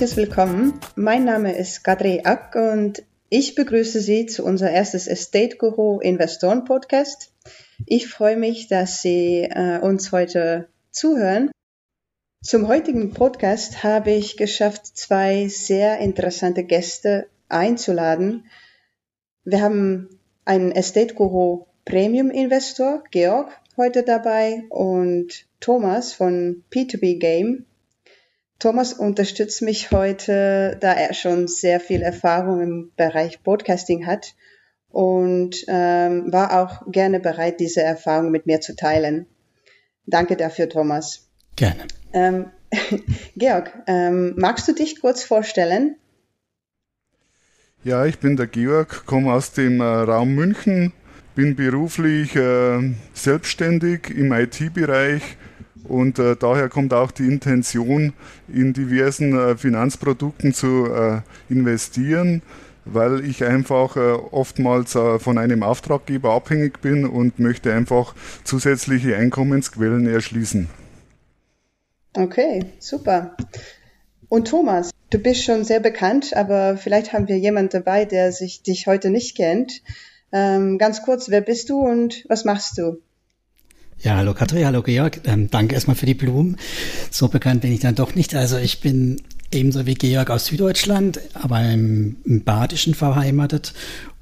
herzliches Willkommen. Mein Name ist Kadri Ak und ich begrüße Sie zu unser erstes Estate Guru Investoren Podcast. Ich freue mich, dass Sie äh, uns heute zuhören. Zum heutigen Podcast habe ich geschafft, zwei sehr interessante Gäste einzuladen. Wir haben einen Estate Guru Premium Investor, Georg, heute dabei und Thomas von P2B Game. Thomas unterstützt mich heute, da er schon sehr viel Erfahrung im Bereich Podcasting hat und ähm, war auch gerne bereit, diese Erfahrung mit mir zu teilen. Danke dafür, Thomas. Gerne. Ähm, Georg, ähm, magst du dich kurz vorstellen? Ja, ich bin der Georg, komme aus dem äh, Raum München, bin beruflich äh, selbstständig im IT-Bereich und äh, daher kommt auch die Intention, in diversen äh, Finanzprodukten zu äh, investieren, weil ich einfach äh, oftmals äh, von einem Auftraggeber abhängig bin und möchte einfach zusätzliche Einkommensquellen erschließen. Okay, super. Und Thomas, du bist schon sehr bekannt, aber vielleicht haben wir jemanden dabei, der sich dich heute nicht kennt. Ähm, ganz kurz, wer bist du und was machst du? Ja, hallo Katrin, hallo Georg. Ähm, danke erstmal für die Blumen. So bekannt bin ich dann doch nicht. Also ich bin ebenso wie Georg aus Süddeutschland, aber im, im Badischen verheimatet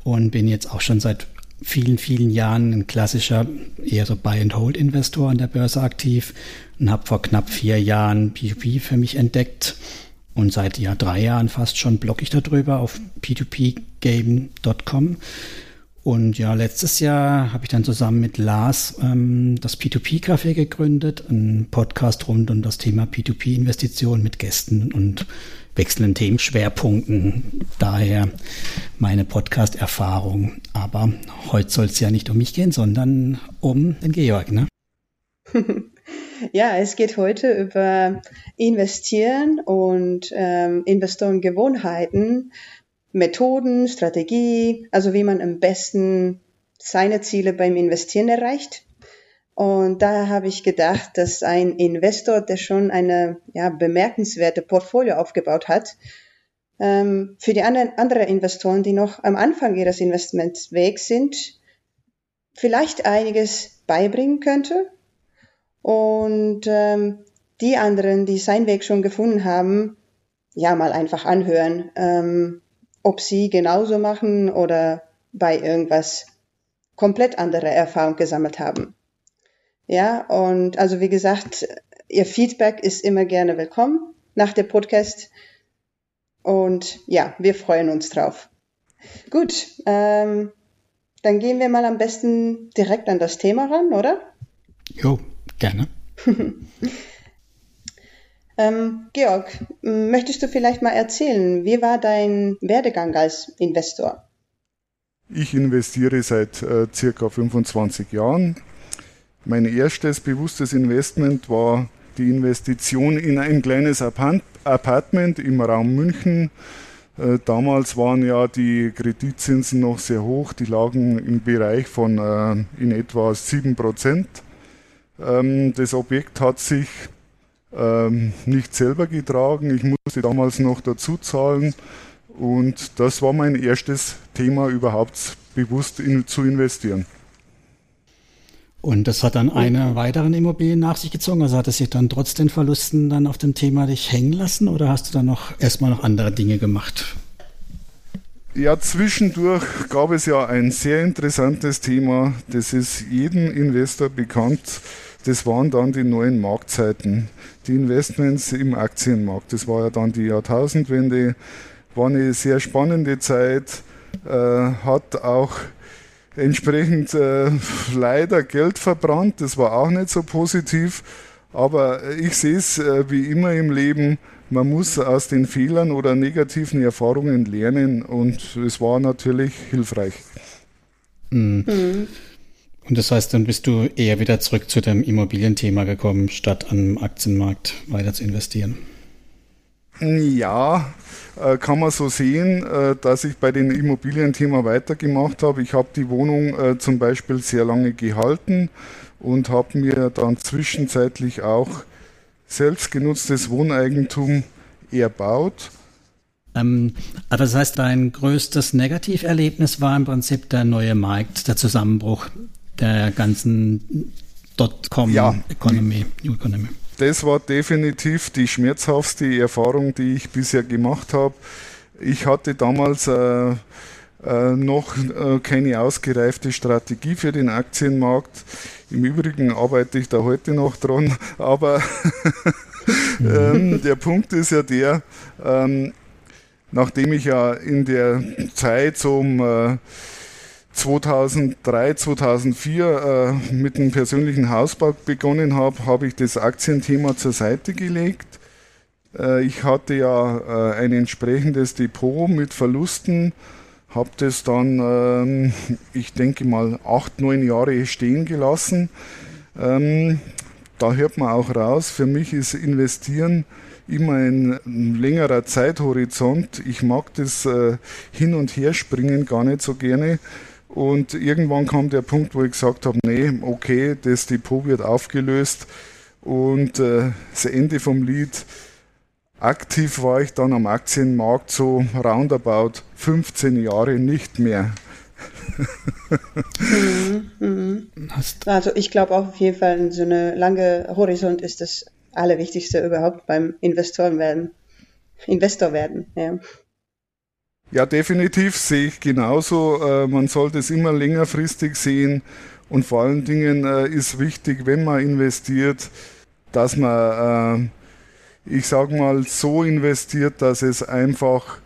und bin jetzt auch schon seit vielen, vielen Jahren ein klassischer, eher so Buy-and-Hold-Investor an der Börse aktiv und habe vor knapp vier Jahren P2P für mich entdeckt. Und seit ja drei Jahren fast schon blogge ich darüber auf p2pgame.com. Und ja, letztes Jahr habe ich dann zusammen mit Lars ähm, das P2P-Café gegründet, ein Podcast rund um das Thema P2P-Investitionen mit Gästen und wechselnden Themenschwerpunkten. Daher meine Podcast-Erfahrung. Aber heute soll es ja nicht um mich gehen, sondern um den Georg, ne? Ja, es geht heute über Investieren und ähm, Investorengewohnheiten Methoden, Strategie, also wie man am besten seine Ziele beim Investieren erreicht. Und da habe ich gedacht, dass ein Investor, der schon eine ja, bemerkenswerte Portfolio aufgebaut hat, ähm, für die anderen andere Investoren, die noch am Anfang ihres Investmentswegs sind, vielleicht einiges beibringen könnte. Und ähm, die anderen, die seinen Weg schon gefunden haben, ja, mal einfach anhören. Ähm, ob sie genauso machen oder bei irgendwas komplett andere Erfahrung gesammelt haben. Ja, und also wie gesagt, Ihr Feedback ist immer gerne willkommen nach dem Podcast. Und ja, wir freuen uns drauf. Gut, ähm, dann gehen wir mal am besten direkt an das Thema ran, oder? Jo, gerne. Ähm, Georg, möchtest du vielleicht mal erzählen, wie war dein Werdegang als Investor? Ich investiere seit äh, circa 25 Jahren. Mein erstes bewusstes Investment war die Investition in ein kleines Apartment im Raum München. Äh, damals waren ja die Kreditzinsen noch sehr hoch, die lagen im Bereich von äh, in etwa 7 Prozent. Ähm, das Objekt hat sich ähm, nicht selber getragen. Ich musste damals noch dazu zahlen. Und das war mein erstes Thema, überhaupt bewusst in, zu investieren. Und das hat dann eine weitere Immobilie nach sich gezogen? Also hat es sich dann trotz den Verlusten dann auf dem Thema dich hängen lassen oder hast du dann noch erstmal noch andere Dinge gemacht? Ja, zwischendurch gab es ja ein sehr interessantes Thema, das ist jedem Investor bekannt. Das waren dann die neuen Marktzeiten die Investments im Aktienmarkt. Das war ja dann die Jahrtausendwende, war eine sehr spannende Zeit, äh, hat auch entsprechend äh, leider Geld verbrannt, das war auch nicht so positiv, aber ich sehe es äh, wie immer im Leben, man muss aus den Fehlern oder negativen Erfahrungen lernen und es war natürlich hilfreich. Mhm. Mhm. Und das heißt, dann bist du eher wieder zurück zu dem Immobilienthema gekommen, statt am Aktienmarkt weiter zu investieren. Ja, äh, kann man so sehen, äh, dass ich bei dem Immobilienthema weitergemacht habe. Ich habe die Wohnung äh, zum Beispiel sehr lange gehalten und habe mir dann zwischenzeitlich auch selbstgenutztes Wohneigentum erbaut. Ähm, aber das heißt, dein größtes Negativerlebnis war im Prinzip der neue Markt, der Zusammenbruch der ganzen Dotcom-Economy. Ja, das war definitiv die schmerzhaftste Erfahrung, die ich bisher gemacht habe. Ich hatte damals äh, äh, noch äh, keine ausgereifte Strategie für den Aktienmarkt. Im Übrigen arbeite ich da heute noch dran, aber ähm, der Punkt ist ja der, ähm, nachdem ich ja in der Zeit um äh, 2003, 2004 äh, mit dem persönlichen Hausbau begonnen habe, habe ich das Aktienthema zur Seite gelegt. Äh, ich hatte ja äh, ein entsprechendes Depot mit Verlusten, habe das dann, ähm, ich denke mal, acht, neun Jahre stehen gelassen. Ähm, da hört man auch raus, für mich ist Investieren immer ein längerer Zeithorizont. Ich mag das äh, Hin- und Herspringen gar nicht so gerne. Und irgendwann kam der Punkt, wo ich gesagt habe, nee, okay, das Depot wird aufgelöst. Und äh, das Ende vom Lied, aktiv war ich dann am Aktienmarkt so roundabout 15 Jahre nicht mehr. mhm, mhm. Also ich glaube auch auf jeden Fall, so eine lange Horizont ist das Allerwichtigste überhaupt beim Investoren werden. Investor werden, ja. Ja, definitiv sehe ich genauso. Äh, man sollte es immer längerfristig sehen und vor allen Dingen äh, ist wichtig, wenn man investiert, dass man, äh, ich sage mal, so investiert, dass es einfach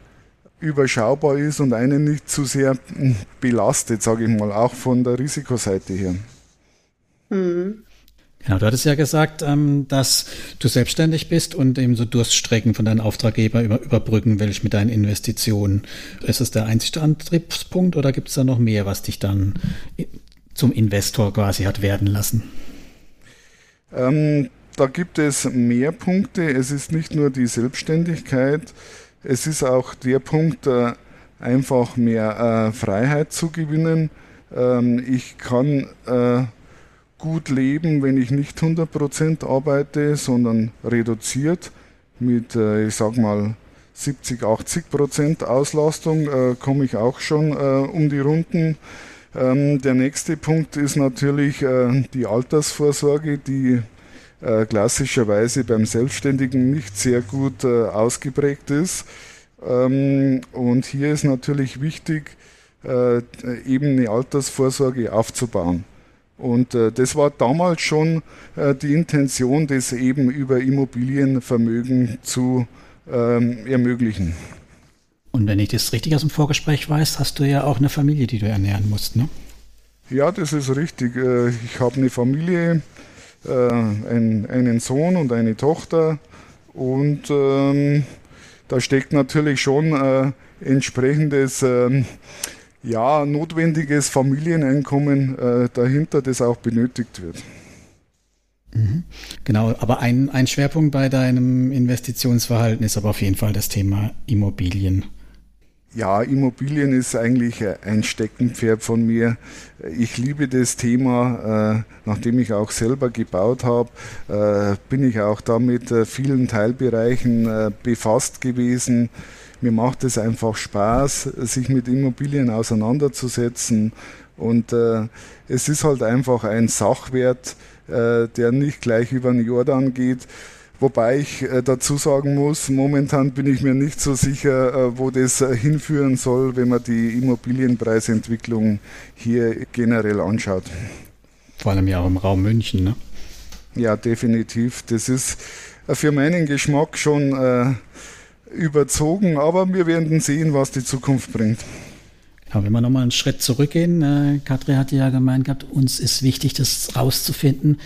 überschaubar ist und einen nicht zu sehr hm, belastet, sage ich mal, auch von der Risikoseite her. Mhm. Genau, du hattest ja gesagt, ähm, dass du selbstständig bist und eben so Durststrecken von deinen Auftraggeber über, überbrücken willst mit deinen Investitionen. Ist das der einzige Antriebspunkt oder gibt es da noch mehr, was dich dann zum Investor quasi hat werden lassen? Ähm, da gibt es mehr Punkte. Es ist nicht nur die Selbstständigkeit, es ist auch der Punkt, äh, einfach mehr äh, Freiheit zu gewinnen. Ähm, ich kann äh, gut leben, wenn ich nicht 100% arbeite, sondern reduziert mit, äh, ich sag mal, 70, 80% Auslastung äh, komme ich auch schon äh, um die Runden. Ähm, der nächste Punkt ist natürlich äh, die Altersvorsorge, die äh, klassischerweise beim Selbstständigen nicht sehr gut äh, ausgeprägt ist. Ähm, und hier ist natürlich wichtig, eben eine Altersvorsorge aufzubauen. Und äh, das war damals schon äh, die Intention, das eben über Immobilienvermögen zu ähm, ermöglichen. Und wenn ich das richtig aus dem Vorgespräch weiß, hast du ja auch eine Familie, die du ernähren musst, ne? Ja, das ist richtig. Äh, ich habe eine Familie, äh, ein, einen Sohn und eine Tochter. Und ähm, da steckt natürlich schon äh, entsprechendes ähm, ja, notwendiges Familieneinkommen äh, dahinter, das auch benötigt wird. Mhm. Genau, aber ein, ein Schwerpunkt bei deinem Investitionsverhalten ist aber auf jeden Fall das Thema Immobilien. Ja, Immobilien ist eigentlich ein Steckenpferd von mir. Ich liebe das Thema. Äh, nachdem ich auch selber gebaut habe, äh, bin ich auch da mit äh, vielen Teilbereichen befasst gewesen. Mir macht es einfach Spaß, sich mit Immobilien auseinanderzusetzen. Und äh, es ist halt einfach ein Sachwert, äh, der nicht gleich über den Jordan geht. Wobei ich äh, dazu sagen muss, momentan bin ich mir nicht so sicher, äh, wo das äh, hinführen soll, wenn man die Immobilienpreisentwicklung hier generell anschaut. Vor allem ja auch im Raum München, ne? Ja, definitiv. Das ist äh, für meinen Geschmack schon äh, überzogen, aber wir werden sehen, was die Zukunft bringt. Ja, wenn wir nochmal einen Schritt zurückgehen, äh, Katrin hat ja gemeint gehabt, uns ist wichtig, das rauszufinden.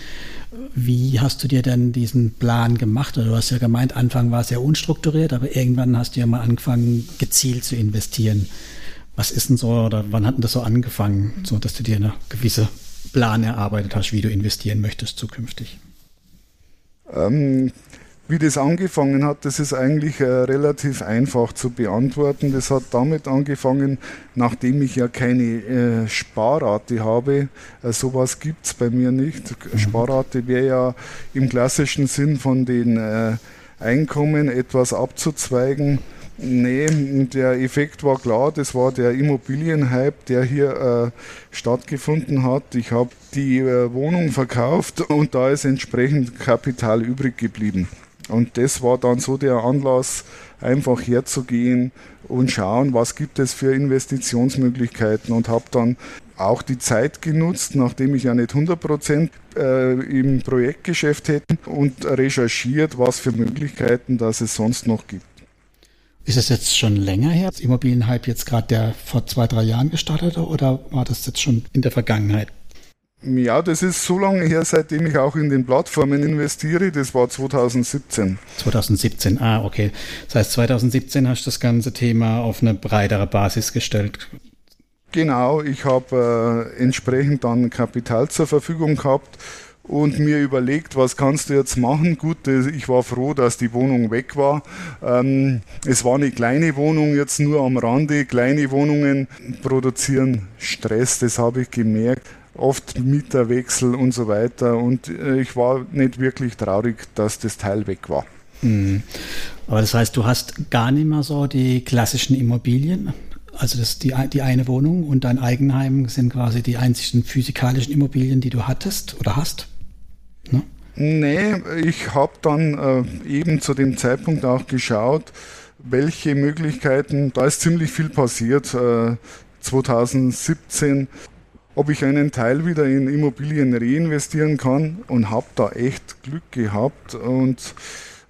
Wie hast du dir denn diesen Plan gemacht? Oder du hast ja gemeint, Anfang war es ja unstrukturiert, aber irgendwann hast du ja mal angefangen, gezielt zu investieren. Was ist denn so, oder wann hat denn das so angefangen, so dass du dir eine gewisse Plan erarbeitet hast, wie du investieren möchtest zukünftig? Ähm, wie das angefangen hat, das ist eigentlich äh, relativ einfach zu beantworten. Das hat damit angefangen, nachdem ich ja keine äh, Sparrate habe. Äh, sowas gibt's bei mir nicht. Mhm. Sparrate wäre ja im klassischen Sinn von den äh, Einkommen etwas abzuzweigen. Nee, der Effekt war klar, das war der Immobilienhype, der hier äh, stattgefunden hat. Ich habe die äh, Wohnung verkauft und da ist entsprechend Kapital übrig geblieben. Und das war dann so der Anlass, einfach herzugehen und schauen, was gibt es für Investitionsmöglichkeiten und habe dann auch die Zeit genutzt, nachdem ich ja nicht 100 Prozent äh, im Projektgeschäft hätte und recherchiert, was für Möglichkeiten das es sonst noch gibt. Ist es jetzt schon länger her, das Immobilienhype jetzt gerade der vor zwei, drei Jahren gestartet oder war das jetzt schon in der Vergangenheit? Ja, das ist so lange her, seitdem ich auch in den Plattformen investiere. Das war 2017. 2017, ah, okay. Das heißt, 2017 hast du das ganze Thema auf eine breitere Basis gestellt. Genau, ich habe äh, entsprechend dann Kapital zur Verfügung gehabt und mir überlegt, was kannst du jetzt machen? Gut, ich war froh, dass die Wohnung weg war. Ähm, es war eine kleine Wohnung, jetzt nur am Rande. Kleine Wohnungen produzieren Stress, das habe ich gemerkt oft Mieterwechsel und so weiter. Und äh, ich war nicht wirklich traurig, dass das Teil weg war. Mhm. Aber das heißt, du hast gar nicht mehr so die klassischen Immobilien? Also das, die, die eine Wohnung und dein Eigenheim sind quasi die einzigen physikalischen Immobilien, die du hattest oder hast? Ne? Nee, ich habe dann äh, eben zu dem Zeitpunkt auch geschaut, welche Möglichkeiten, da ist ziemlich viel passiert. Äh, 2017 ob ich einen Teil wieder in Immobilien reinvestieren kann und habe da echt Glück gehabt und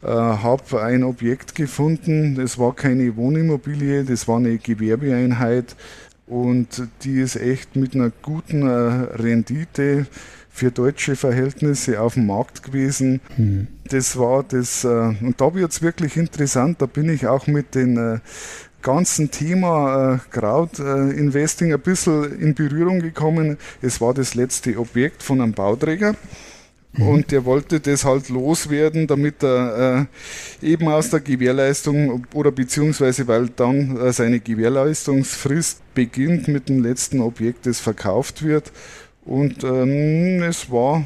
äh, habe ein Objekt gefunden. Das war keine Wohnimmobilie, das war eine Gewerbeeinheit und die ist echt mit einer guten äh, Rendite für deutsche Verhältnisse auf dem Markt gewesen. Mhm. Das war das, äh, und da wird es wirklich interessant, da bin ich auch mit den äh, ganzen Thema äh, Crowd äh, Investing ein bisschen in Berührung gekommen. Es war das letzte Objekt von einem Bauträger. Mhm. Und der wollte das halt loswerden, damit er äh, eben aus der Gewährleistung oder beziehungsweise weil dann äh, seine Gewährleistungsfrist beginnt mit dem letzten Objekt, das verkauft wird. Und ähm, es war,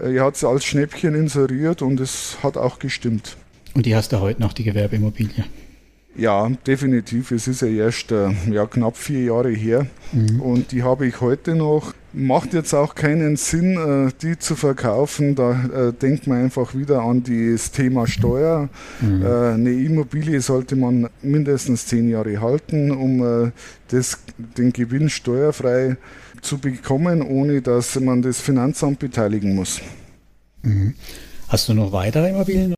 äh, er hat es als Schnäppchen inseriert und es hat auch gestimmt. Und die hast du heute noch, die Gewerbeimmobilie? Ja, definitiv. Es ist ja erst äh, ja, knapp vier Jahre her mhm. und die habe ich heute noch. Macht jetzt auch keinen Sinn, äh, die zu verkaufen. Da äh, denkt man einfach wieder an das Thema Steuer. Mhm. Eine Immobilie sollte man mindestens zehn Jahre halten, um das, den Gewinn steuerfrei zu bekommen, ohne dass man das Finanzamt beteiligen muss. Mhm. Hast du noch weitere Immobilien?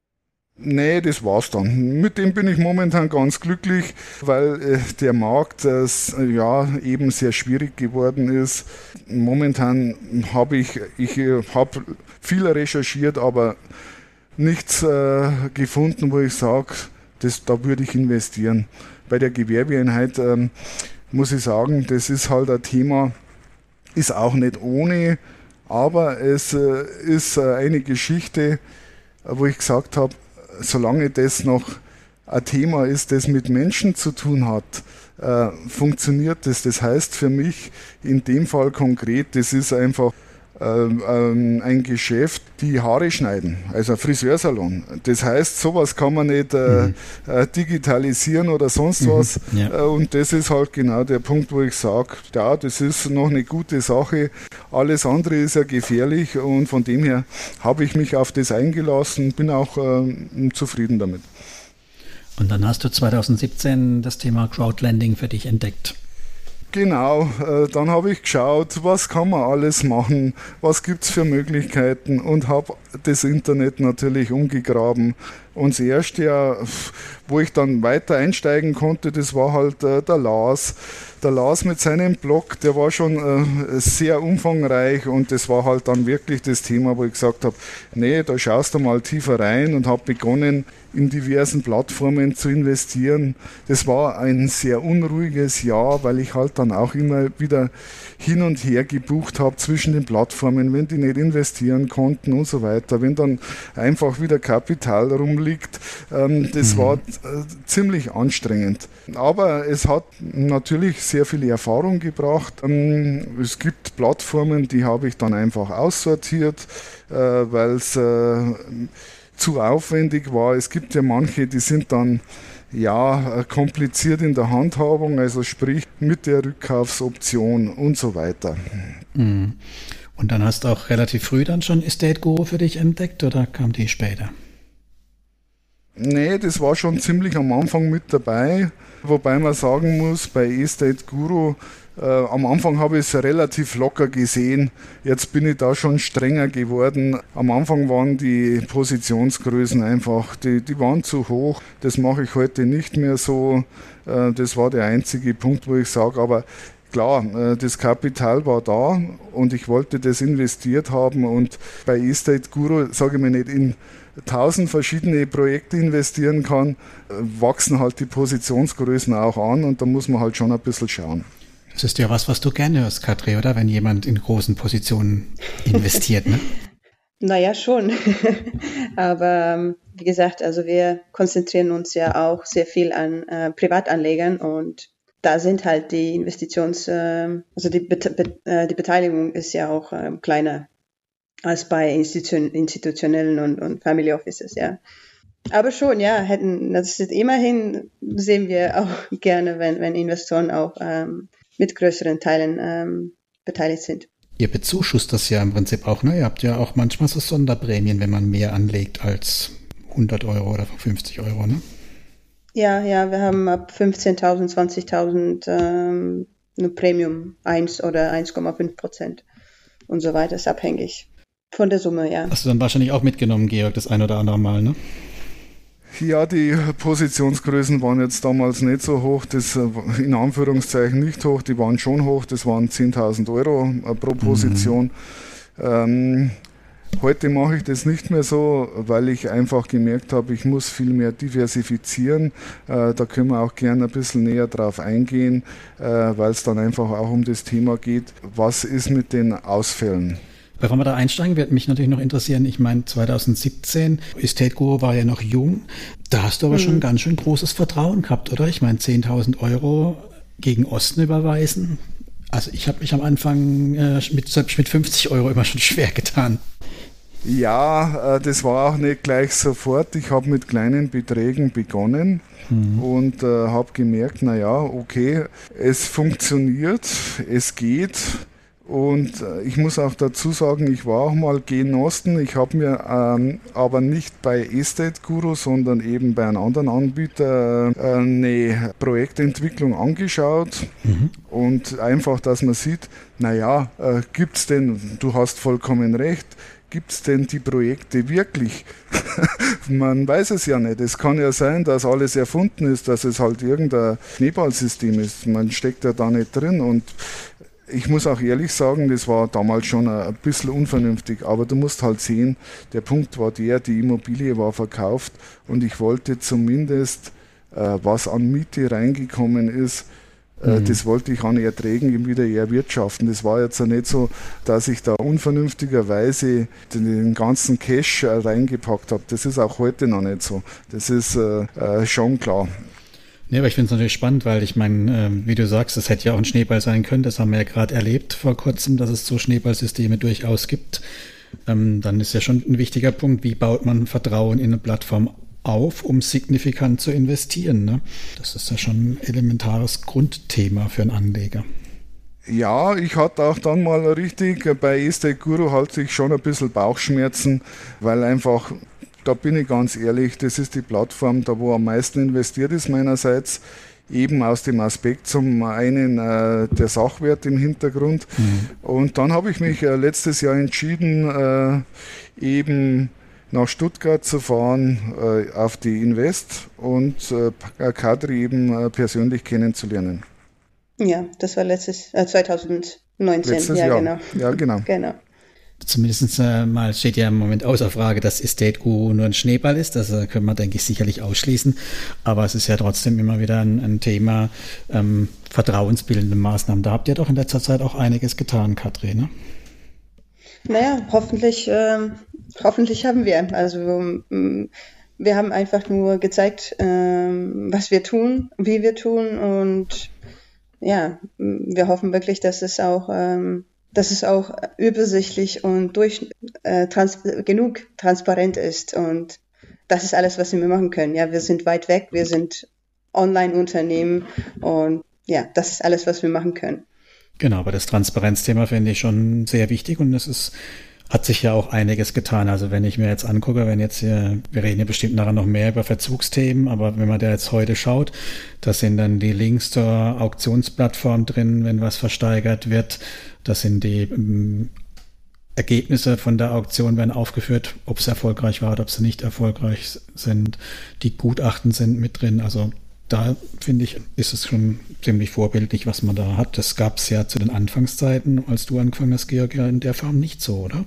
Nee, das war's dann. Mit dem bin ich momentan ganz glücklich, weil äh, der Markt äh, ja eben sehr schwierig geworden ist. Momentan habe ich, ich äh, habe viel recherchiert, aber nichts äh, gefunden, wo ich sage, da würde ich investieren. Bei der Gewerbeeinheit ähm, muss ich sagen, das ist halt ein Thema, ist auch nicht ohne, aber es äh, ist äh, eine Geschichte, wo ich gesagt habe, solange das noch ein Thema ist, das mit Menschen zu tun hat, äh, funktioniert das. Das heißt für mich in dem Fall konkret, das ist einfach ähm, ähm, ein Geschäft, die Haare schneiden, also ein Friseursalon. Das heißt, sowas kann man nicht äh, mhm. äh, digitalisieren oder sonst mhm. was. Ja. Äh, und das ist halt genau der Punkt, wo ich sage, ja, das ist noch eine gute Sache. Alles andere ist ja gefährlich und von dem her habe ich mich auf das eingelassen, bin auch ähm, zufrieden damit. Und dann hast du 2017 das Thema Crowdlending für dich entdeckt. Genau, äh, dann habe ich geschaut, was kann man alles machen, was gibt es für Möglichkeiten und habe das Internet natürlich umgegraben. Und das erste, wo ich dann weiter einsteigen konnte, das war halt äh, der Lars. Der Lars mit seinem Blog, der war schon äh, sehr umfangreich und das war halt dann wirklich das Thema, wo ich gesagt habe, nee, da schaust du mal tiefer rein und habe begonnen, in diversen Plattformen zu investieren. Das war ein sehr unruhiges Jahr, weil ich halt dann auch immer wieder hin und her gebucht habe zwischen den Plattformen, wenn die nicht investieren konnten und so weiter, wenn dann einfach wieder Kapital rumliegt. Ähm, das mhm. war äh, ziemlich anstrengend. Aber es hat natürlich sehr viel Erfahrung gebracht. Ähm, es gibt Plattformen, die habe ich dann einfach aussortiert, äh, weil es äh, zu aufwendig war. Es gibt ja manche, die sind dann ja kompliziert in der Handhabung, also sprich mit der Rückkaufsoption und so weiter. Mhm. Und dann hast du auch relativ früh dann schon Estate Guru für dich entdeckt oder kam die später? Nee, das war schon ziemlich am Anfang mit dabei. Wobei man sagen muss, bei Estate Guru, äh, am Anfang habe ich es relativ locker gesehen. Jetzt bin ich da schon strenger geworden. Am Anfang waren die Positionsgrößen einfach, die, die waren zu hoch. Das mache ich heute nicht mehr so. Äh, das war der einzige Punkt, wo ich sage, aber klar, äh, das Kapital war da und ich wollte das investiert haben und bei Estate Guru, sage ich mir nicht, in tausend verschiedene Projekte investieren kann, wachsen halt die Positionsgrößen auch an und da muss man halt schon ein bisschen schauen. Das ist ja was, was du gerne hörst, Katri, oder? Wenn jemand in großen Positionen investiert, ne? naja, schon. Aber ähm, wie gesagt, also wir konzentrieren uns ja auch sehr viel an äh, Privatanlegern und da sind halt die Investitions, äh, also die, Be Be äh, die Beteiligung ist ja auch äh, kleiner als bei Institution, institutionellen und, und Family Offices, ja. Aber schon, ja, hätten, das ist immerhin sehen wir auch gerne, wenn, wenn Investoren auch ähm, mit größeren Teilen ähm, beteiligt sind. Ihr bezuschusst das ja im Prinzip auch, ne? Ihr habt ja auch manchmal so Sonderprämien, wenn man mehr anlegt als 100 Euro oder 50 Euro, ne? Ja, ja, wir haben ab 15.000, 20.000 ähm, eine Premium 1 oder 1,5 Prozent und so weiter, ist abhängig von der Summe, ja. Hast du dann wahrscheinlich auch mitgenommen, Georg, das ein oder andere Mal, ne? Ja, die Positionsgrößen waren jetzt damals nicht so hoch, das äh, in Anführungszeichen nicht hoch, die waren schon hoch, das waren 10.000 Euro äh, pro Position. Mhm. Ähm, Heute mache ich das nicht mehr so, weil ich einfach gemerkt habe, ich muss viel mehr diversifizieren. Äh, da können wir auch gerne ein bisschen näher drauf eingehen, äh, weil es dann einfach auch um das Thema geht, was ist mit den Ausfällen. Bevor wir da einsteigen, wird mich natürlich noch interessieren, ich meine 2017, Estate Guru war ja noch jung, da hast du aber mhm. schon ganz schön großes Vertrauen gehabt, oder? Ich meine 10.000 Euro gegen Osten überweisen. Also ich habe mich am Anfang äh, mit, mit 50 Euro immer schon schwer getan. Ja, äh, das war auch nicht gleich sofort. Ich habe mit kleinen Beträgen begonnen mhm. und äh, habe gemerkt, naja, okay, es funktioniert, es geht. Und äh, ich muss auch dazu sagen, ich war auch mal Genosten. Ich habe mir ähm, aber nicht bei Estate Guru, sondern eben bei einem anderen Anbieter äh, eine Projektentwicklung angeschaut. Mhm. Und einfach, dass man sieht, naja, äh, gibt es denn, du hast vollkommen recht, gibt es denn die Projekte wirklich? Man weiß es ja nicht. Es kann ja sein, dass alles erfunden ist, dass es halt irgendein Schneeballsystem ist. Man steckt ja da nicht drin und ich muss auch ehrlich sagen, das war damals schon ein bisschen unvernünftig, aber du musst halt sehen, der Punkt war der, die Immobilie war verkauft und ich wollte zumindest, äh, was an Miete reingekommen ist, äh, mhm. Das wollte ich an Erträgen wieder erwirtschaften. Das war jetzt ja nicht so, dass ich da unvernünftigerweise den ganzen Cash äh, reingepackt habe. Das ist auch heute noch nicht so. Das ist äh, schon klar. Nee, aber ich finde es natürlich spannend, weil ich meine, äh, wie du sagst, es hätte ja auch ein Schneeball sein können. Das haben wir ja gerade erlebt vor kurzem, dass es so Schneeballsysteme durchaus gibt. Ähm, dann ist ja schon ein wichtiger Punkt, wie baut man Vertrauen in eine Plattform auf, um signifikant zu investieren. Ne? Das ist ja schon ein elementares Grundthema für einen Anleger. Ja, ich hatte auch dann mal richtig, bei Estate Guru hatte ich schon ein bisschen Bauchschmerzen, weil einfach, da bin ich ganz ehrlich, das ist die Plattform, da wo am meisten investiert ist meinerseits, eben aus dem Aspekt zum einen äh, der Sachwert im Hintergrund. Mhm. Und dann habe ich mich äh, letztes Jahr entschieden, äh, eben nach Stuttgart zu fahren äh, auf die Invest und äh, Kadri eben äh, persönlich kennenzulernen. Ja, das war letztes äh, 2019. Letztes ja, Jahr. genau. Ja, genau. genau. Zumindest äh, mal steht ja im Moment außer Frage, dass Estate Guru nur ein Schneeball ist. Das äh, können wir, denke ich, sicherlich ausschließen. Aber es ist ja trotzdem immer wieder ein, ein Thema ähm, vertrauensbildende Maßnahmen. Da habt ihr doch in letzter Zeit auch einiges getan, Katrin. Ne? Naja, hoffentlich ähm, hoffentlich haben wir. Also mm, wir haben einfach nur gezeigt, ähm, was wir tun, wie wir tun und ja, wir hoffen wirklich, dass es auch, ähm, dass es auch übersichtlich und durch äh, trans genug transparent ist und das ist alles, was wir machen können. Ja, wir sind weit weg, wir sind Online-Unternehmen und ja, das ist alles, was wir machen können. Genau, aber das Transparenzthema finde ich schon sehr wichtig und es ist hat sich ja auch einiges getan. Also wenn ich mir jetzt angucke, wenn jetzt hier, wir reden ja bestimmt nachher noch mehr über Verzugsthemen, aber wenn man da jetzt heute schaut, da sind dann die Links zur Auktionsplattform drin, wenn was versteigert wird. Das sind die ähm, Ergebnisse von der Auktion werden aufgeführt, ob es erfolgreich war ob sie nicht erfolgreich sind. Die Gutachten sind mit drin. Also da finde ich, ist es schon ziemlich vorbildlich, was man da hat. Das gab es ja zu den Anfangszeiten, als du angefangen hast, Georg, ja in der Form nicht so, oder?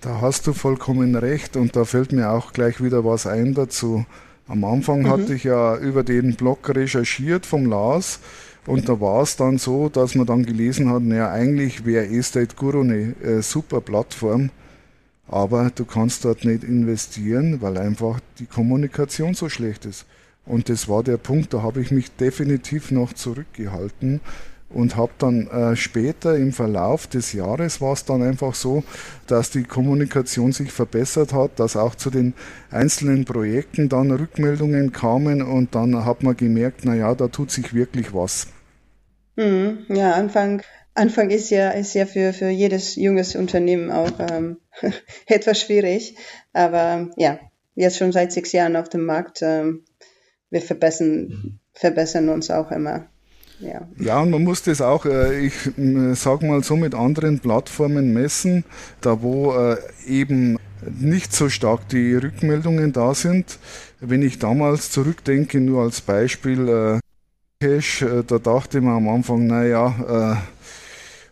Da hast du vollkommen recht und da fällt mir auch gleich wieder was ein dazu. Am Anfang mhm. hatte ich ja über den Blog recherchiert vom Lars und da war es dann so, dass man dann gelesen hat, naja, eigentlich wäre Estate Guru eine äh, super Plattform, aber du kannst dort nicht investieren, weil einfach die Kommunikation so schlecht ist. Und das war der Punkt, da habe ich mich definitiv noch zurückgehalten und habe dann äh, später im Verlauf des Jahres war es dann einfach so, dass die Kommunikation sich verbessert hat, dass auch zu den einzelnen Projekten dann Rückmeldungen kamen und dann hat man gemerkt, na ja, da tut sich wirklich was. Mhm, ja, Anfang Anfang ist ja ist ja für für jedes junges Unternehmen auch ähm, etwas schwierig, aber ja, jetzt schon seit sechs Jahren auf dem Markt, ähm, wir verbessern verbessern uns auch immer. Ja. ja, und man muss das auch, äh, ich sage mal so, mit anderen Plattformen messen, da wo äh, eben nicht so stark die Rückmeldungen da sind. Wenn ich damals zurückdenke, nur als Beispiel, äh, Cash, da dachte man am Anfang, naja,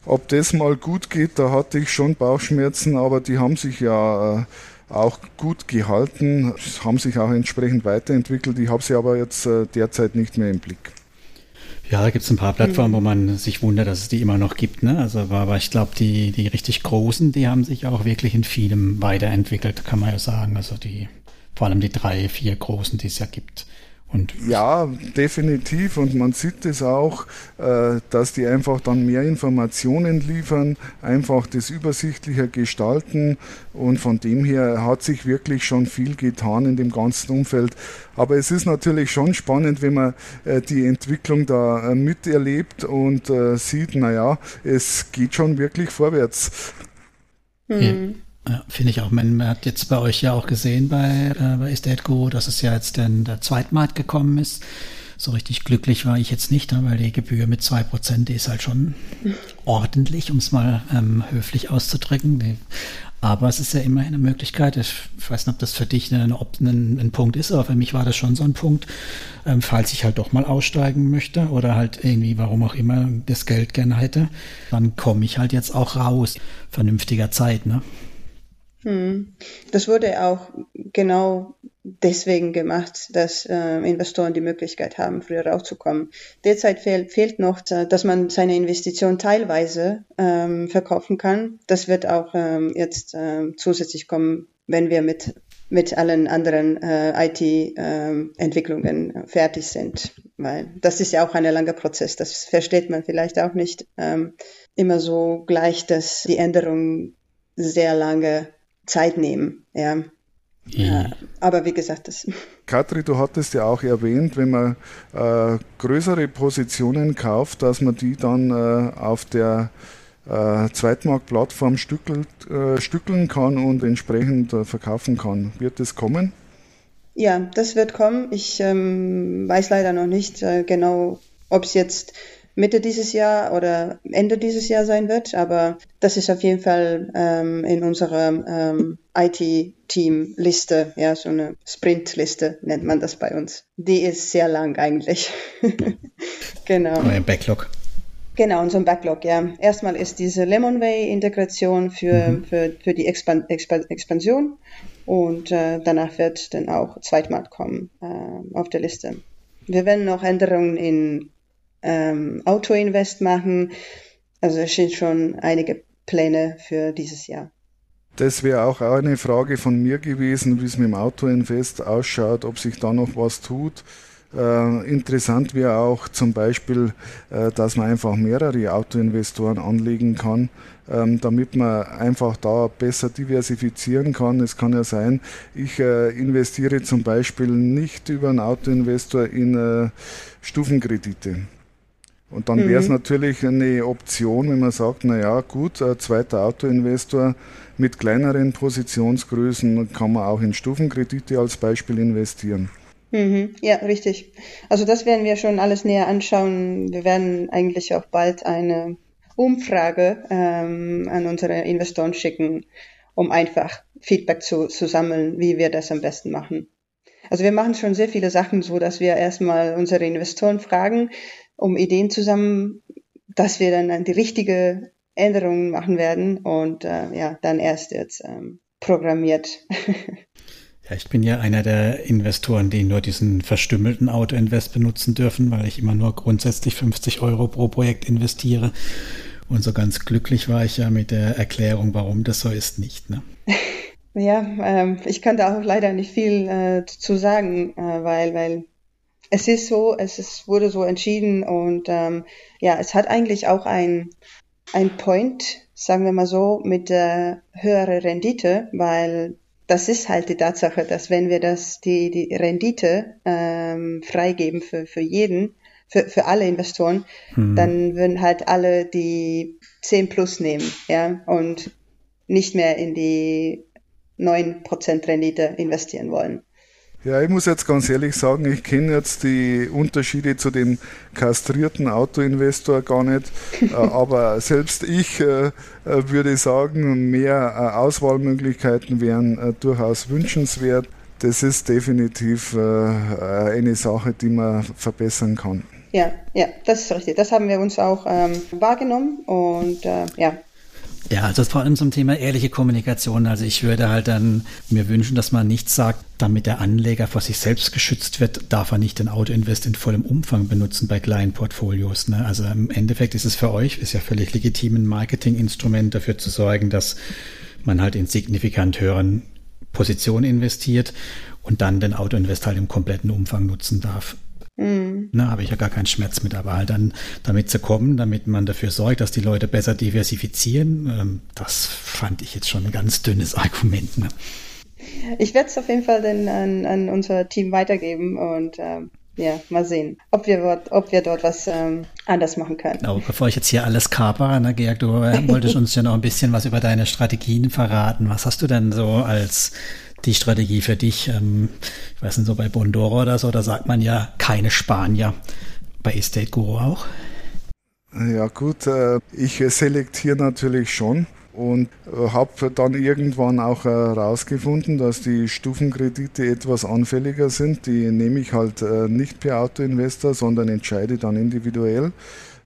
ob das mal gut geht, da hatte ich schon Bauchschmerzen, aber die haben sich ja auch gut gehalten, haben sich auch entsprechend weiterentwickelt. Ich habe sie aber jetzt derzeit nicht mehr im Blick. Ja, da gibt es ein paar Plattformen, wo man sich wundert, dass es die immer noch gibt. Ne? Also, aber ich glaube, die, die richtig großen, die haben sich auch wirklich in vielem weiterentwickelt, kann man ja sagen. Also die, vor allem die drei, vier großen, die es ja gibt. Und ja, definitiv. Und man sieht es auch, äh, dass die einfach dann mehr Informationen liefern, einfach das übersichtlicher gestalten. Und von dem her hat sich wirklich schon viel getan in dem ganzen Umfeld. Aber es ist natürlich schon spannend, wenn man äh, die Entwicklung da äh, miterlebt und sieht, naja, es geht schon wirklich vorwärts. Mhm. Ja, finde ich auch. Man, hat jetzt bei euch ja auch gesehen bei, äh, bei Estate Go, dass es ja jetzt dann der Zweitmarkt gekommen ist. So richtig glücklich war ich jetzt nicht, weil die Gebühr mit zwei Prozent, die ist halt schon ordentlich, um es mal ähm, höflich auszudrücken. Aber es ist ja immerhin eine Möglichkeit. Ich weiß nicht, ob das für dich ein, ein, ein Punkt ist, aber für mich war das schon so ein Punkt, ähm, falls ich halt doch mal aussteigen möchte oder halt irgendwie, warum auch immer, das Geld gerne hätte, dann komme ich halt jetzt auch raus. Vernünftiger Zeit, ne? Hm. Das wurde auch genau deswegen gemacht, dass äh, Investoren die Möglichkeit haben, früher rauszukommen. Derzeit fehl, fehlt noch, äh, dass man seine Investition teilweise ähm, verkaufen kann. Das wird auch ähm, jetzt äh, zusätzlich kommen, wenn wir mit mit allen anderen äh, IT-Entwicklungen äh, fertig sind. Weil das ist ja auch ein langer Prozess. Das versteht man vielleicht auch nicht ähm, immer so gleich, dass die Änderungen sehr lange Zeit nehmen. Ja. Ja, aber wie gesagt, das. Katri, du hattest ja auch erwähnt, wenn man äh, größere Positionen kauft, dass man die dann äh, auf der äh, Zweitmarktplattform stückelt, äh, stückeln kann und entsprechend äh, verkaufen kann. Wird das kommen? Ja, das wird kommen. Ich ähm, weiß leider noch nicht äh, genau, ob es jetzt Mitte dieses Jahr oder Ende dieses Jahr sein wird. Aber das ist auf jeden Fall ähm, in unserer ähm, IT-Team-Liste, ja, so eine Sprint-Liste nennt man das bei uns. Die ist sehr lang eigentlich. genau. Ein Backlog. Genau, unser Backlog, ja. Erstmal ist diese Lemonway-Integration für, mhm. für, für die Expan Expan Expansion und äh, danach wird dann auch Zweitmarkt kommen äh, auf der Liste. Wir werden noch Änderungen in ähm, Autoinvest machen. Also es sind schon einige Pläne für dieses Jahr. Das wäre auch eine Frage von mir gewesen, wie es mit dem Autoinvest ausschaut, ob sich da noch was tut. Äh, interessant wäre auch zum Beispiel, äh, dass man einfach mehrere Autoinvestoren anlegen kann, ähm, damit man einfach da besser diversifizieren kann. Es kann ja sein, ich äh, investiere zum Beispiel nicht über einen Autoinvestor in äh, Stufenkredite. Und dann wäre es mhm. natürlich eine Option, wenn man sagt, naja gut, ein zweiter Autoinvestor mit kleineren Positionsgrößen kann man auch in Stufenkredite als Beispiel investieren. Mhm, ja, richtig. Also das werden wir schon alles näher anschauen. Wir werden eigentlich auch bald eine Umfrage ähm, an unsere Investoren schicken, um einfach Feedback zu, zu sammeln, wie wir das am besten machen. Also wir machen schon sehr viele Sachen so, dass wir erstmal unsere Investoren fragen, um Ideen zusammen, dass wir dann die richtige Änderungen machen werden und äh, ja, dann erst jetzt ähm, programmiert. Ja, ich bin ja einer der Investoren, die nur diesen verstümmelten Auto-Invest benutzen dürfen, weil ich immer nur grundsätzlich 50 Euro pro Projekt investiere. Und so ganz glücklich war ich ja mit der Erklärung, warum das so ist, nicht. Ne? Ja, ähm, ich kann da auch leider nicht viel äh, zu sagen, äh, weil, weil es ist so, es ist, wurde so entschieden und ähm, ja, es hat eigentlich auch ein, ein Point, sagen wir mal so, mit der höheren Rendite, weil das ist halt die Tatsache, dass wenn wir das, die, die Rendite ähm, freigeben für, für jeden, für, für alle Investoren, mhm. dann würden halt alle die 10 plus nehmen, ja, und nicht mehr in die 9% Rendite investieren wollen. Ja, ich muss jetzt ganz ehrlich sagen, ich kenne jetzt die Unterschiede zu dem kastrierten Autoinvestor gar nicht, äh, aber selbst ich äh, äh, würde sagen, mehr Auswahlmöglichkeiten wären durchaus wünschenswert. Das ist definitiv eine Sache, die man verbessern kann. Ja, ja, das ist richtig. Das haben wir uns auch ähm, wahrgenommen und äh, ja, ja, also vor allem zum Thema ehrliche Kommunikation. Also ich würde halt dann mir wünschen, dass man nicht sagt, damit der Anleger vor sich selbst geschützt wird, darf er nicht den Autoinvest in vollem Umfang benutzen bei kleinen Portfolios. Ne? Also im Endeffekt ist es für euch, ist ja völlig legitim, ein Marketinginstrument dafür zu sorgen, dass man halt in signifikant höheren Positionen investiert und dann den Autoinvest halt im kompletten Umfang nutzen darf. Mhm. Na, habe ich ja gar keinen Schmerz mit, aber halt dann damit zu kommen, damit man dafür sorgt, dass die Leute besser diversifizieren, ähm, das fand ich jetzt schon ein ganz dünnes Argument. Ne? Ich werde es auf jeden Fall dann an, an, unser Team weitergeben und ähm, ja, mal sehen, ob wir, ob wir dort was ähm, anders machen können. Aber bevor ich jetzt hier alles kapere, ne, Georg, du wolltest uns ja noch ein bisschen was über deine Strategien verraten. Was hast du denn so als die Strategie für dich? Ähm, ich weiß nicht, so bei Bondora oder so, da sagt man ja keine Spanier. Bei Estate Guru auch? Ja gut, äh, ich selektiere natürlich schon und äh, habe dann irgendwann auch herausgefunden, dass die Stufenkredite etwas anfälliger sind. Die nehme ich halt äh, nicht per Autoinvestor, sondern entscheide dann individuell.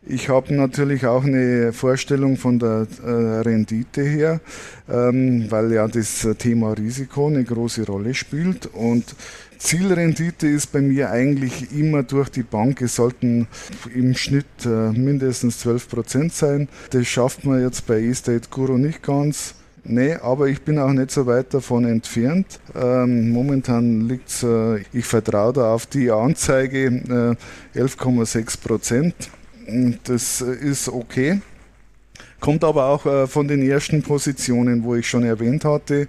Ich habe natürlich auch eine Vorstellung von der äh, Rendite her, ähm, weil ja das Thema Risiko eine große Rolle spielt und Zielrendite ist bei mir eigentlich immer durch die Bank. Es sollten im Schnitt äh, mindestens 12 Prozent sein. Das schafft man jetzt bei estate Guru nicht ganz. Nee, aber ich bin auch nicht so weit davon entfernt. Ähm, momentan liegt es, äh, ich vertraue da auf die Anzeige, äh, 11,6 Prozent. Das ist okay. Kommt aber auch äh, von den ersten Positionen, wo ich schon erwähnt hatte.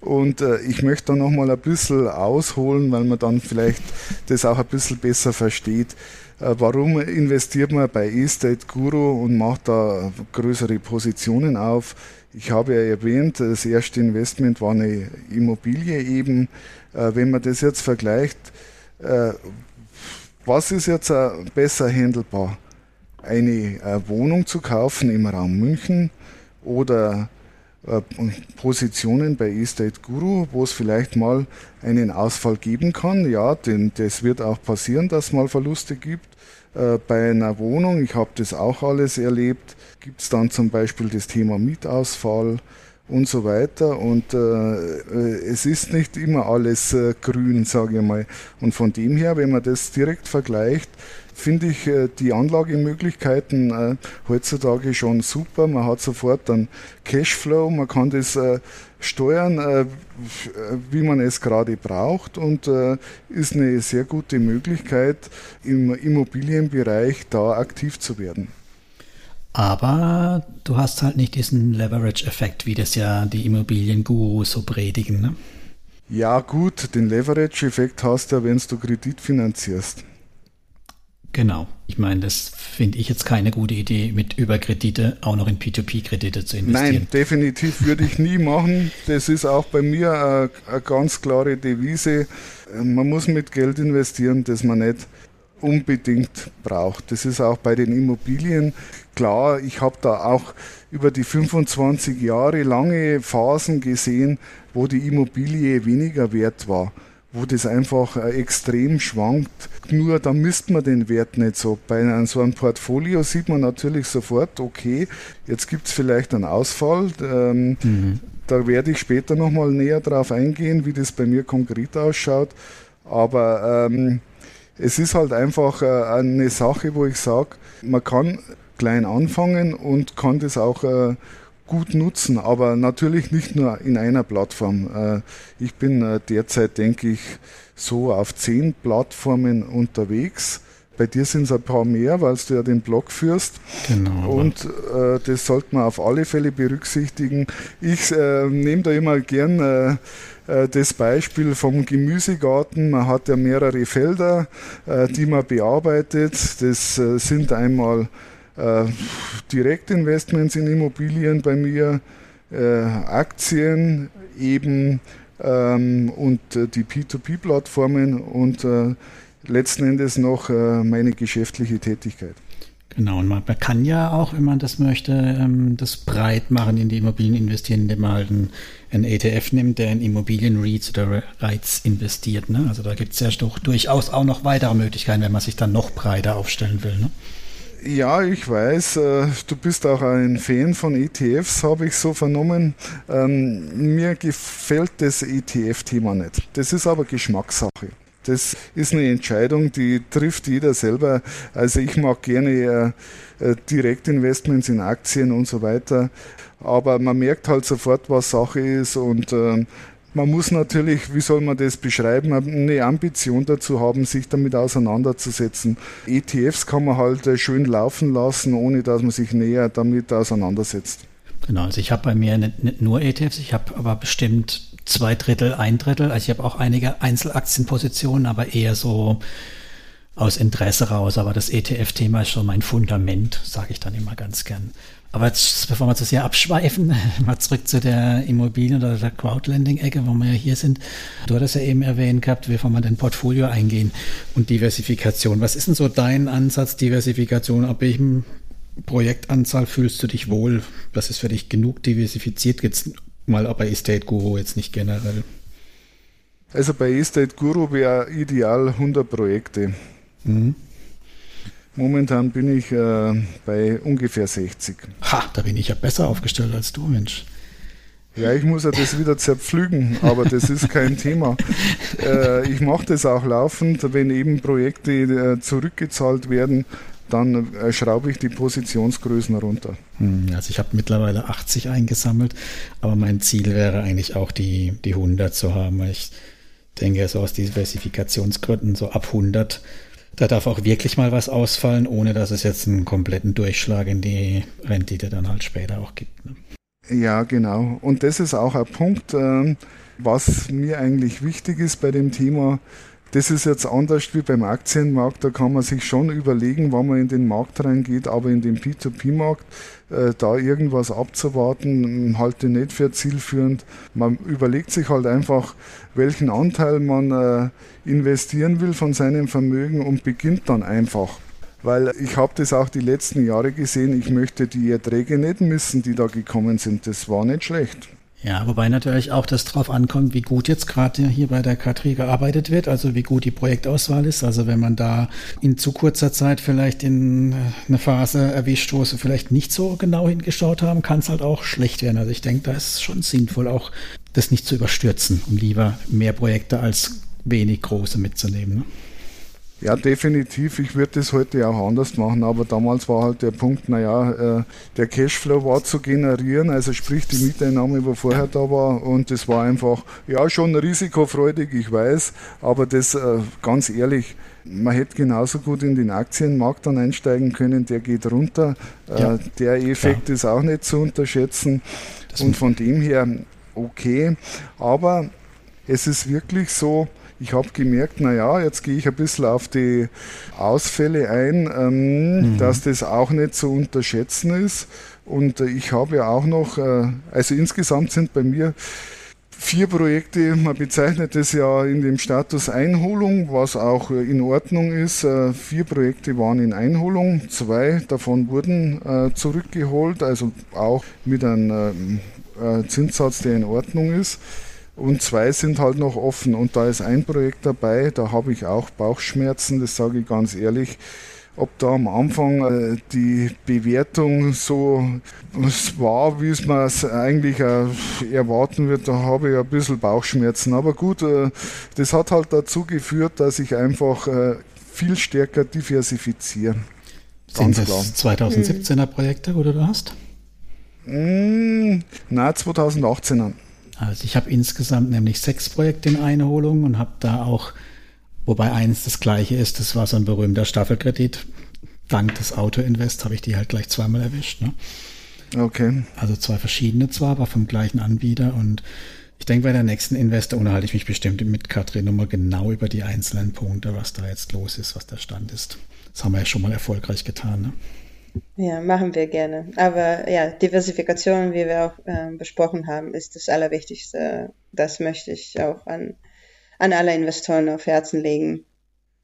Und äh, ich möchte da nochmal ein bisschen ausholen, weil man dann vielleicht das auch ein bisschen besser versteht. Äh, warum investiert man bei eState Guru und macht da größere Positionen auf? Ich habe ja erwähnt, das erste Investment war eine Immobilie eben. Wenn man das jetzt vergleicht, was ist jetzt besser handelbar? Eine äh, Wohnung zu kaufen im Raum München oder äh, Positionen bei eState Guru, wo es vielleicht mal einen Ausfall geben kann. Ja, denn das wird auch passieren, dass es mal Verluste gibt. Äh, bei einer Wohnung, ich habe das auch alles erlebt, gibt es dann zum Beispiel das Thema Mietausfall und so weiter. Und äh, es ist nicht immer alles äh, grün, sage ich mal. Und von dem her, wenn man das direkt vergleicht, finde ich äh, die Anlagemöglichkeiten äh, heutzutage schon super. Man hat sofort dann Cashflow, man kann das äh, steuern, äh, wie man es gerade braucht und äh, ist eine sehr gute Möglichkeit, im Immobilienbereich da aktiv zu werden. Aber du hast halt nicht diesen Leverage-Effekt, wie das ja die Immobiliengurus so predigen. Ne? Ja gut, den Leverage-Effekt hast du ja, wenn du Kredit finanzierst. Genau. Ich meine, das finde ich jetzt keine gute Idee, mit Überkredite auch noch in P2P-Kredite zu investieren. Nein, definitiv würde ich nie machen. Das ist auch bei mir eine, eine ganz klare Devise. Man muss mit Geld investieren, das man nicht unbedingt braucht. Das ist auch bei den Immobilien klar. Ich habe da auch über die 25 Jahre lange Phasen gesehen, wo die Immobilie weniger wert war wo das einfach äh, extrem schwankt. Nur da misst man den Wert nicht so. Bei so einem Portfolio sieht man natürlich sofort, okay, jetzt gibt es vielleicht einen Ausfall. Ähm, mhm. Da werde ich später nochmal näher drauf eingehen, wie das bei mir konkret ausschaut. Aber ähm, es ist halt einfach äh, eine Sache, wo ich sage, man kann klein anfangen und kann das auch äh, gut nutzen, aber natürlich nicht nur in einer Plattform. Äh, ich bin äh, derzeit, denke ich, so auf zehn Plattformen unterwegs. Bei dir sind es ein paar mehr, weil du ja den Blog führst. Genau. Und äh, das sollte man auf alle Fälle berücksichtigen. Ich äh, nehme da immer gern äh, äh, das Beispiel vom Gemüsegarten. Man hat ja mehrere Felder, die man bearbeitet. Das sind einmal äh, Direktinvestments in Immobilien bei mir, äh, Aktien eben ähm, und äh, die P2P-Plattformen und äh, letzten Endes noch äh, meine geschäftliche Tätigkeit. Genau, und man, kann ja auch, wenn man das möchte, ähm, das breit machen, in die Immobilien investieren, indem man halt einen, einen ETF nimmt, der in Immobilien-REITs oder REITs investiert. Ne? Also da gibt es ja doch durchaus auch noch weitere Möglichkeiten, wenn man sich dann noch breiter aufstellen will. Ne? Ja, ich weiß, äh, du bist auch ein Fan von ETFs, habe ich so vernommen. Ähm, mir gefällt das ETF-Thema nicht. Das ist aber Geschmackssache. Das ist eine Entscheidung, die trifft jeder selber. Also ich mag gerne äh, äh, Direktinvestments in Aktien und so weiter. Aber man merkt halt sofort, was Sache ist und äh, man muss natürlich, wie soll man das beschreiben, eine Ambition dazu haben, sich damit auseinanderzusetzen. ETFs kann man halt äh, schön laufen lassen, ohne dass man sich näher damit auseinandersetzt. Genau, also ich habe bei mir nicht, nicht nur ETFs, ich habe aber bestimmt zwei Drittel, ein Drittel. Also ich habe auch einige Einzelaktienpositionen, aber eher so aus Interesse raus. Aber das ETF-Thema ist schon mein Fundament, sage ich dann immer ganz gern. Aber jetzt, bevor wir zu sehr abschweifen, mal zurück zu der Immobilien- oder der Crowdlending-Ecke, wo wir ja hier sind. Du hattest ja eben erwähnt gehabt, bevor wir dein Portfolio eingehen und Diversifikation. Was ist denn so dein Ansatz, Diversifikation? Ab welchem Projektanzahl fühlst du dich wohl? Was ist für dich genug diversifiziert? Jetzt mal bei Estate Guru, jetzt nicht generell. Also bei Estate Guru wäre ideal 100 Projekte. Mhm. Momentan bin ich äh, bei ungefähr 60. Ha, da bin ich ja besser aufgestellt als du, Mensch. Ja, ich muss ja das wieder zerpflügen, aber das ist kein Thema. Äh, ich mache das auch laufend, wenn eben Projekte äh, zurückgezahlt werden, dann äh, schraube ich die Positionsgrößen runter. Hm, also ich habe mittlerweile 80 eingesammelt, aber mein Ziel wäre eigentlich auch die, die 100 zu haben. Ich denke, so aus Diversifikationsgründen so ab 100 da darf auch wirklich mal was ausfallen, ohne dass es jetzt einen kompletten Durchschlag in die Rendite dann halt später auch gibt. Ne? Ja, genau. Und das ist auch ein Punkt, ähm, was mir eigentlich wichtig ist bei dem Thema. Das ist jetzt anders wie beim Aktienmarkt. Da kann man sich schon überlegen, wann man in den Markt reingeht, aber in den P2P-Markt äh, da irgendwas abzuwarten, halte ich nicht für zielführend. Man überlegt sich halt einfach, welchen Anteil man äh, investieren will von seinem Vermögen und beginnt dann einfach. Weil ich habe das auch die letzten Jahre gesehen, ich möchte die Erträge nicht missen, die da gekommen sind. Das war nicht schlecht. Ja, wobei natürlich auch das drauf ankommt, wie gut jetzt gerade hier bei der K3 gearbeitet wird, also wie gut die Projektauswahl ist. Also wenn man da in zu kurzer Zeit vielleicht in eine Phase erwischt, wo sie vielleicht nicht so genau hingeschaut haben, kann es halt auch schlecht werden. Also ich denke, da ist schon sinnvoll, auch das nicht zu überstürzen und lieber mehr Projekte als wenig große mitzunehmen. Ne? Ja, definitiv. Ich würde das heute auch anders machen, aber damals war halt der Punkt, naja, äh, der Cashflow war zu generieren, also sprich die Mieteinnahme, wo vorher da war und das war einfach, ja, schon risikofreudig, ich weiß, aber das äh, ganz ehrlich, man hätte genauso gut in den Aktienmarkt dann einsteigen können, der geht runter. Äh, ja, der Effekt klar. ist auch nicht zu unterschätzen das und von dem her okay, aber es ist wirklich so, ich habe gemerkt, naja, jetzt gehe ich ein bisschen auf die Ausfälle ein, ähm, mhm. dass das auch nicht zu unterschätzen ist. Und äh, ich habe ja auch noch, äh, also insgesamt sind bei mir vier Projekte, man bezeichnet das ja in dem Status Einholung, was auch äh, in Ordnung ist. Äh, vier Projekte waren in Einholung, zwei davon wurden zurückgeholt, also auch mit einem Zinssatz, der in Ordnung ist und zwei sind halt noch offen. Und da ist ein Projekt dabei, da habe ich auch Bauchschmerzen, das sage ich ganz ehrlich. Ob da am Anfang äh, die Bewertung so war, wie es man es eigentlich äh, erwarten wird, da habe ich ein bisschen Bauchschmerzen. Aber gut, äh, das hat halt dazu geführt, dass ich einfach äh, viel stärker diversifiziere. Sind das klar. 2017er Projekte, oder du hast? Mm, nein, 2018er. Also ich habe insgesamt nämlich sechs Projekte in Einholung und habe da auch, wobei eins das gleiche ist, das war so ein berühmter Staffelkredit. Dank des Autoinvest habe ich die halt gleich zweimal erwischt. Ne? Okay. Also zwei verschiedene zwar, aber vom gleichen Anbieter und ich denke, bei der nächsten Investor unterhalte ich mich bestimmt mit Katrin nochmal genau über die einzelnen Punkte, was da jetzt los ist, was der Stand ist. Das haben wir ja schon mal erfolgreich getan. Ne? Ja, machen wir gerne. Aber ja, Diversifikation, wie wir auch äh, besprochen haben, ist das Allerwichtigste. Das möchte ich auch an, an alle Investoren auf Herzen legen.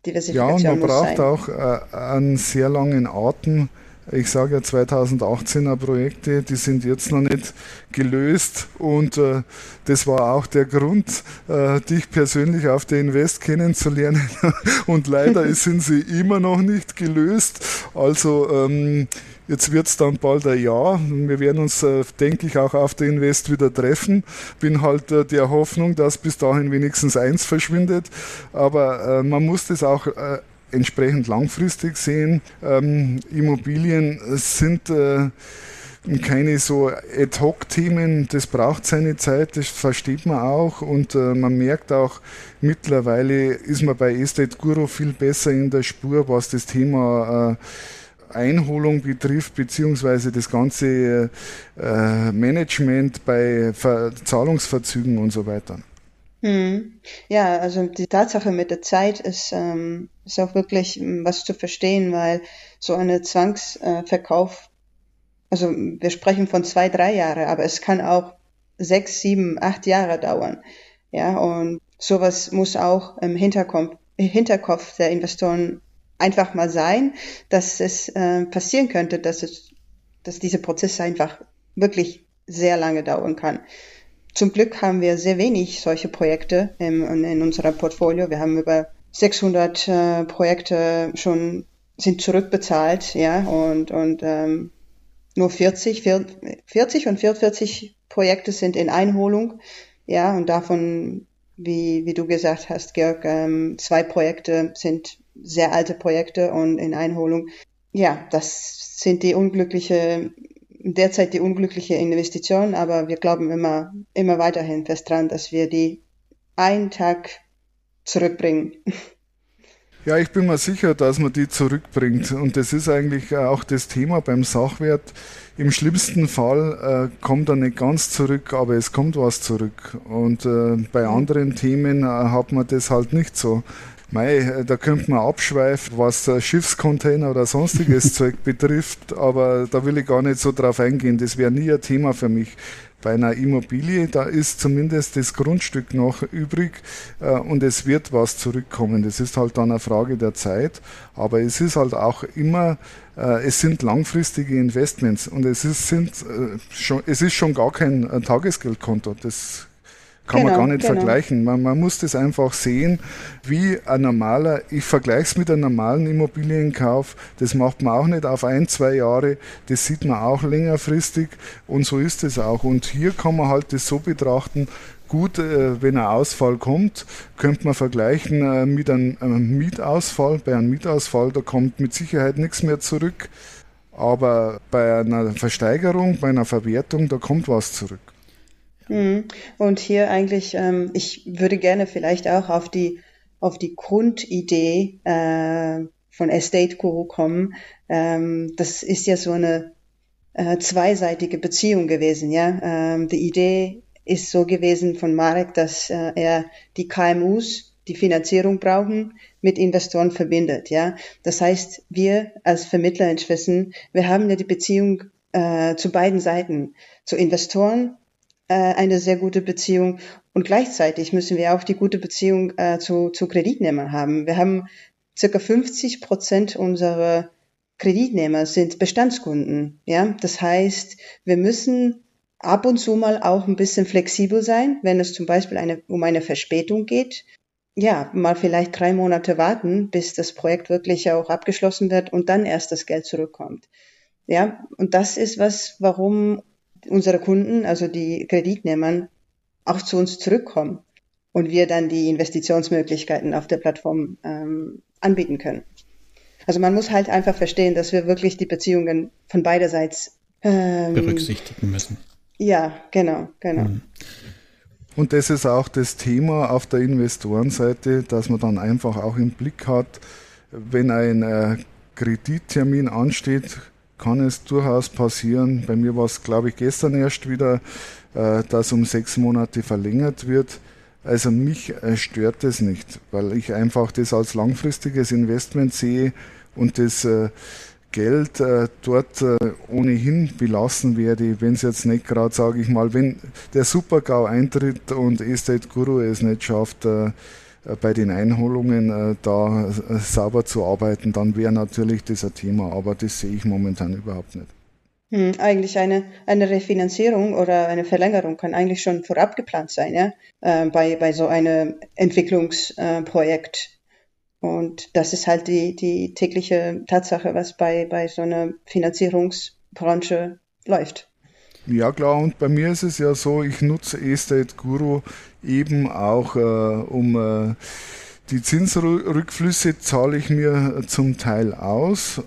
Diversifikation ja, und man braucht sein. auch äh, einen sehr langen Atem ich sage ja 2018er Projekte, die sind jetzt noch nicht gelöst und äh, das war auch der Grund, äh, dich persönlich auf der Invest kennenzulernen und leider sind sie immer noch nicht gelöst. Also ähm, Jetzt wird es dann bald ein Jahr. Wir werden uns, äh, denke ich, auch auf der Invest wieder treffen. Bin halt äh, der Hoffnung, dass bis dahin wenigstens eins verschwindet. Aber äh, man muss das auch äh, entsprechend langfristig sehen. Ähm, Immobilien sind äh, keine so Ad-Hoc-Themen, das braucht seine Zeit, das versteht man auch und äh, man merkt auch, mittlerweile ist man bei Estate Guru viel besser in der Spur, was das Thema äh, Einholung betrifft, beziehungsweise das ganze äh, Management bei Ver Zahlungsverzügen und so weiter. Hm. Ja, also die Tatsache mit der Zeit ist, ähm, ist auch wirklich ähm, was zu verstehen, weil so eine Zwangsverkauf, also wir sprechen von zwei, drei Jahre, aber es kann auch sechs, sieben, acht Jahre dauern. Ja, und sowas muss auch im Hinterkopf, Hinterkopf der Investoren einfach mal sein, dass es äh, passieren könnte, dass es, dass dieser Prozess einfach wirklich sehr lange dauern kann. Zum Glück haben wir sehr wenig solche Projekte in, in unserem Portfolio. Wir haben über 600 äh, Projekte schon sind zurückbezahlt, ja, und, und ähm, nur 40, 40 und 44 Projekte sind in Einholung, ja, und davon, wie, wie du gesagt hast, Georg, ähm, zwei Projekte sind sehr alte Projekte und in Einholung. Ja, das sind die unglückliche derzeit die unglückliche Investition, aber wir glauben immer, immer weiterhin fest dran, dass wir die einen Tag zurückbringen. Ja, ich bin mir sicher, dass man die zurückbringt. Und das ist eigentlich auch das Thema beim Sachwert. Im schlimmsten Fall äh, kommt er nicht ganz zurück, aber es kommt was zurück. Und äh, bei anderen Themen äh, hat man das halt nicht so. Mei, da könnte man abschweifen, was Schiffscontainer oder sonstiges Zeug betrifft, aber da will ich gar nicht so drauf eingehen. Das wäre nie ein Thema für mich. Bei einer Immobilie, da ist zumindest das Grundstück noch übrig äh, und es wird was zurückkommen. Das ist halt dann eine Frage der Zeit, aber es ist halt auch immer, äh, es sind langfristige Investments und es ist, sind, äh, schon, es ist schon gar kein äh, Tagesgeldkonto. Das kann genau, man gar nicht genau. vergleichen. Man, man, muss das einfach sehen, wie ein normaler, ich vergleiche es mit einem normalen Immobilienkauf, das macht man auch nicht auf ein, zwei Jahre, das sieht man auch längerfristig und so ist es auch. Und hier kann man halt das so betrachten, gut, äh, wenn ein Ausfall kommt, könnte man vergleichen äh, mit einem, einem Mietausfall. Bei einem Mietausfall, da kommt mit Sicherheit nichts mehr zurück. Aber bei einer Versteigerung, bei einer Verwertung, da kommt was zurück. Mhm. Und hier eigentlich, ähm, ich würde gerne vielleicht auch auf die, auf die Grundidee äh, von Estate Guru kommen. Ähm, das ist ja so eine äh, zweiseitige Beziehung gewesen, ja. Ähm, die Idee ist so gewesen von Marek, dass äh, er die KMUs, die Finanzierung brauchen, mit Investoren verbindet, ja. Das heißt, wir als Vermittler in Schwessen, wir haben ja die Beziehung äh, zu beiden Seiten, zu Investoren eine sehr gute Beziehung und gleichzeitig müssen wir auch die gute Beziehung äh, zu, zu Kreditnehmern haben. Wir haben circa 50 Prozent unserer Kreditnehmer sind Bestandskunden. Ja, das heißt, wir müssen ab und zu mal auch ein bisschen flexibel sein, wenn es zum Beispiel eine, um eine Verspätung geht. Ja, mal vielleicht drei Monate warten, bis das Projekt wirklich auch abgeschlossen wird und dann erst das Geld zurückkommt. Ja, und das ist was, warum unsere Kunden, also die Kreditnehmern, auch zu uns zurückkommen und wir dann die Investitionsmöglichkeiten auf der Plattform ähm, anbieten können. Also man muss halt einfach verstehen, dass wir wirklich die Beziehungen von beiderseits ähm, berücksichtigen müssen. Ja, genau, genau. Mhm. Und das ist auch das Thema auf der Investorenseite, dass man dann einfach auch im Blick hat, wenn ein äh, Kredittermin ansteht, kann es durchaus passieren. Bei mir war es, glaube ich, gestern erst wieder, äh, dass um sechs Monate verlängert wird. Also mich äh, stört das nicht, weil ich einfach das als langfristiges Investment sehe und das äh, Geld dort ohnehin belassen werde, wenn es jetzt nicht gerade, sage ich mal, wenn der Supergau eintritt und Estate Guru es nicht schafft, äh, bei den Einholungen äh, da äh, sauber zu arbeiten, dann wäre natürlich das ein Thema, aber das sehe ich momentan überhaupt nicht. Hm, eigentlich eine, eine Refinanzierung oder eine Verlängerung kann eigentlich schon vorab geplant sein, ja, äh, bei, bei so einem Entwicklungsprojekt. Und das ist halt die, die tägliche Tatsache, was bei, bei so einer Finanzierungsbranche läuft. Ja klar, und bei mir ist es ja so, ich nutze Estate Guru eben auch, äh, um äh, die Zinsrückflüsse zahle ich mir zum Teil aus,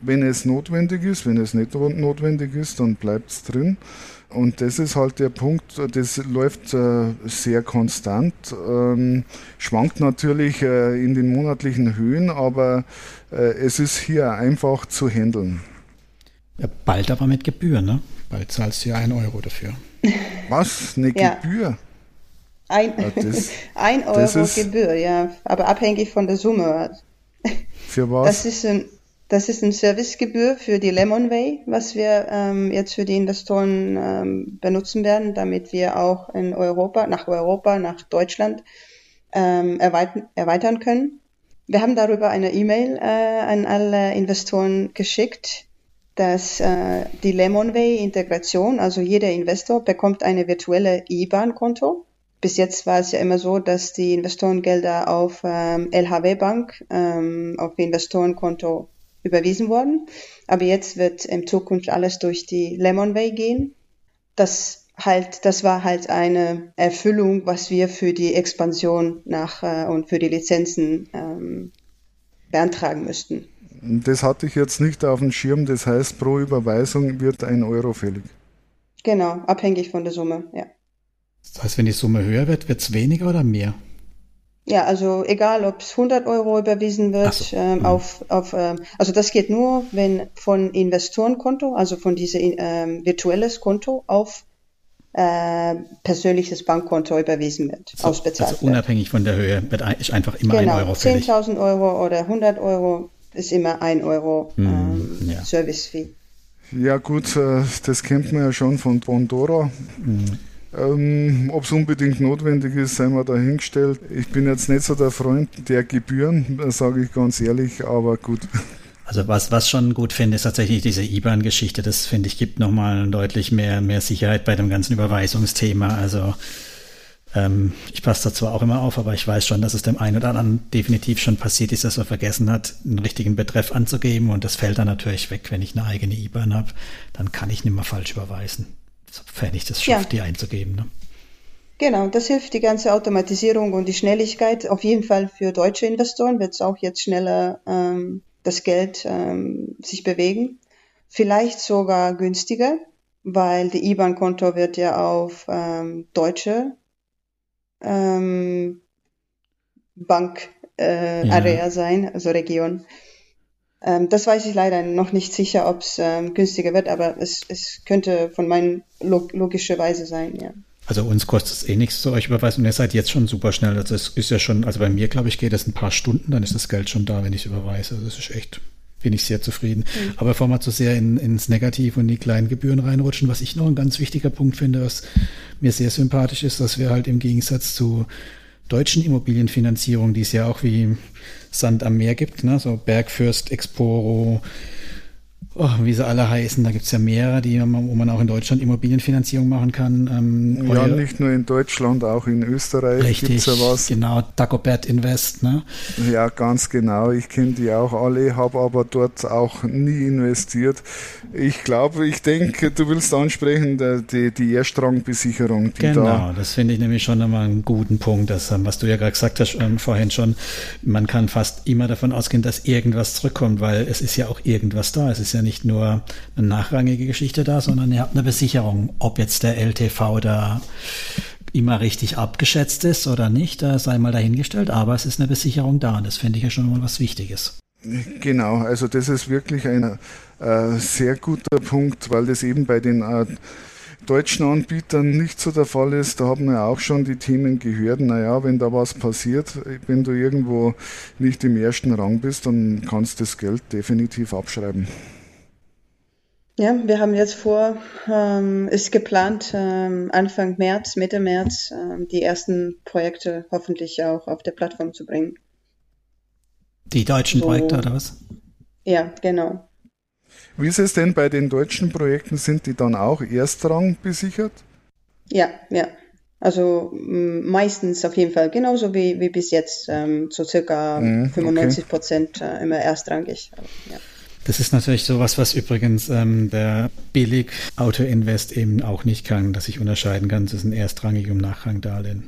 wenn es notwendig ist. Wenn es nicht notwendig ist, dann bleibt es drin. Und das ist halt der Punkt, das läuft äh, sehr konstant, ähm, schwankt natürlich äh, in den monatlichen Höhen, aber äh, es ist hier einfach zu handeln. Ja, bald aber mit Gebühr, ne? Bald zahlst du ja einen Euro dafür. Was? Eine ja. Gebühr? Ein, ja, das, ein Euro ist, Gebühr, ja, aber abhängig von der Summe. Für was? Das ist ein, das ist eine Servicegebühr für die Lemonway, was wir ähm, jetzt für die Investoren ähm, benutzen werden, damit wir auch in Europa, nach Europa, nach Deutschland ähm, erweitern, erweitern können. Wir haben darüber eine E-Mail äh, an alle Investoren geschickt, dass äh, die Lemonway-Integration, also jeder Investor bekommt eine virtuelle IBAN-Konto. Bis jetzt war es ja immer so, dass die Investorengelder auf ähm, LHW Bank, ähm, auf Investorenkonto überwiesen wurden. Aber jetzt wird in Zukunft alles durch die Lemonway gehen. Das halt, das war halt eine Erfüllung, was wir für die Expansion nach äh, und für die Lizenzen ähm, beantragen müssten. Das hatte ich jetzt nicht auf dem Schirm. Das heißt, pro Überweisung wird ein Euro fällig. Genau, abhängig von der Summe, ja. Das heißt, wenn die Summe höher wird, wird es weniger oder mehr? Ja, also egal, ob es 100 Euro überwiesen wird, so. ähm, mhm. auf, auf ähm, also das geht nur, wenn von Investorenkonto, also von diesem ähm, virtuelles Konto auf äh, persönliches Bankkonto überwiesen wird, so, ausbezahlt also unabhängig wird. von der Höhe wird ist einfach immer genau, ein Euro fällig. 10.000 Euro oder 100 Euro ist immer ein Euro ähm, ja. Service-Fee. Ja gut, äh, das kennt man ja schon von Bondora. Mhm. Ähm, Ob es unbedingt notwendig ist, sei mal dahingestellt. Ich bin jetzt nicht so der Freund der Gebühren, sage ich ganz ehrlich, aber gut. Also was, was schon gut finde, ist tatsächlich diese IBAN-Geschichte. Das finde ich gibt nochmal deutlich mehr, mehr Sicherheit bei dem ganzen Überweisungsthema. Also ähm, ich passe da zwar auch immer auf, aber ich weiß schon, dass es dem einen oder anderen definitiv schon passiert ist, dass er vergessen hat, einen richtigen Betreff anzugeben und das fällt dann natürlich weg, wenn ich eine eigene IBAN habe. Dann kann ich nicht mehr falsch überweisen, sofern ich das schaffe, ja. die einzugeben. Ne? Genau, das hilft die ganze Automatisierung und die Schnelligkeit. Auf jeden Fall für deutsche Investoren wird es auch jetzt schneller ähm, das Geld ähm, sich bewegen. Vielleicht sogar günstiger, weil die IBAN-Konto wird ja auf ähm, deutsche ähm, Bank-Area äh, sein, also Region. Ähm, das weiß ich leider noch nicht sicher, ob es ähm, günstiger wird, aber es, es könnte von meinen log logischerweise sein, ja. Also uns kostet es eh nichts zu euch überweisen und ihr seid jetzt schon super schnell. Also es ist ja schon, also bei mir glaube ich geht es ein paar Stunden, dann ist das Geld schon da, wenn ich es überweise. Also das ist echt, bin ich sehr zufrieden. Mhm. Aber bevor wir zu sehr in, ins Negativ und die kleinen Gebühren reinrutschen, was ich noch ein ganz wichtiger Punkt finde, was mir sehr sympathisch ist, dass wir halt im Gegensatz zu deutschen Immobilienfinanzierung, die es ja auch wie Sand am Meer gibt, ne? so Bergfürst, Exporo, oh, wie sie alle heißen, da gibt es ja mehrere, die, wo man auch in Deutschland Immobilienfinanzierung machen kann. Ähm, ja, nicht nur in Deutschland, auch in Österreich gibt es ja was. Genau, Dagobert Invest, ne? Ja, ganz genau. Ich kenne die auch alle, habe aber dort auch nie investiert. Ich glaube, ich denke, du willst ansprechen, die, die Erstrangbesicherung. Die genau, da das finde ich nämlich schon einmal einen guten Punkt, dass, ähm, was du ja gerade gesagt hast ähm, vorhin schon, man kann fast immer davon ausgehen, dass irgendwas zurückkommt, weil es ist ja auch irgendwas da. Es ist ja nicht nicht nur eine nachrangige Geschichte da, sondern ihr habt eine Besicherung. Ob jetzt der LTV da immer richtig abgeschätzt ist oder nicht, da sei mal dahingestellt, aber es ist eine Besicherung da und das finde ich ja schon mal was Wichtiges. Genau, also das ist wirklich ein äh, sehr guter Punkt, weil das eben bei den äh, deutschen Anbietern nicht so der Fall ist. Da haben wir auch schon die Themen gehört, naja, wenn da was passiert, wenn du irgendwo nicht im ersten Rang bist, dann kannst du das Geld definitiv abschreiben. Ja, wir haben jetzt vor, ähm, ist geplant, ähm, Anfang März, Mitte März, ähm, die ersten Projekte hoffentlich auch auf der Plattform zu bringen. Die deutschen so, Projekte oder was? Ja, genau. Wie ist es denn bei den deutschen Projekten? Sind die dann auch Erstrang besichert? Ja, ja. Also meistens auf jeden Fall genauso wie, wie bis jetzt, ähm, so circa mm, 95 Prozent äh, immer erstrangig. Ja. Das ist natürlich sowas, was übrigens ähm, der billig Auto-Invest eben auch nicht kann, dass ich unterscheiden kann zwischen erstrangig und Nachrangdarlehen.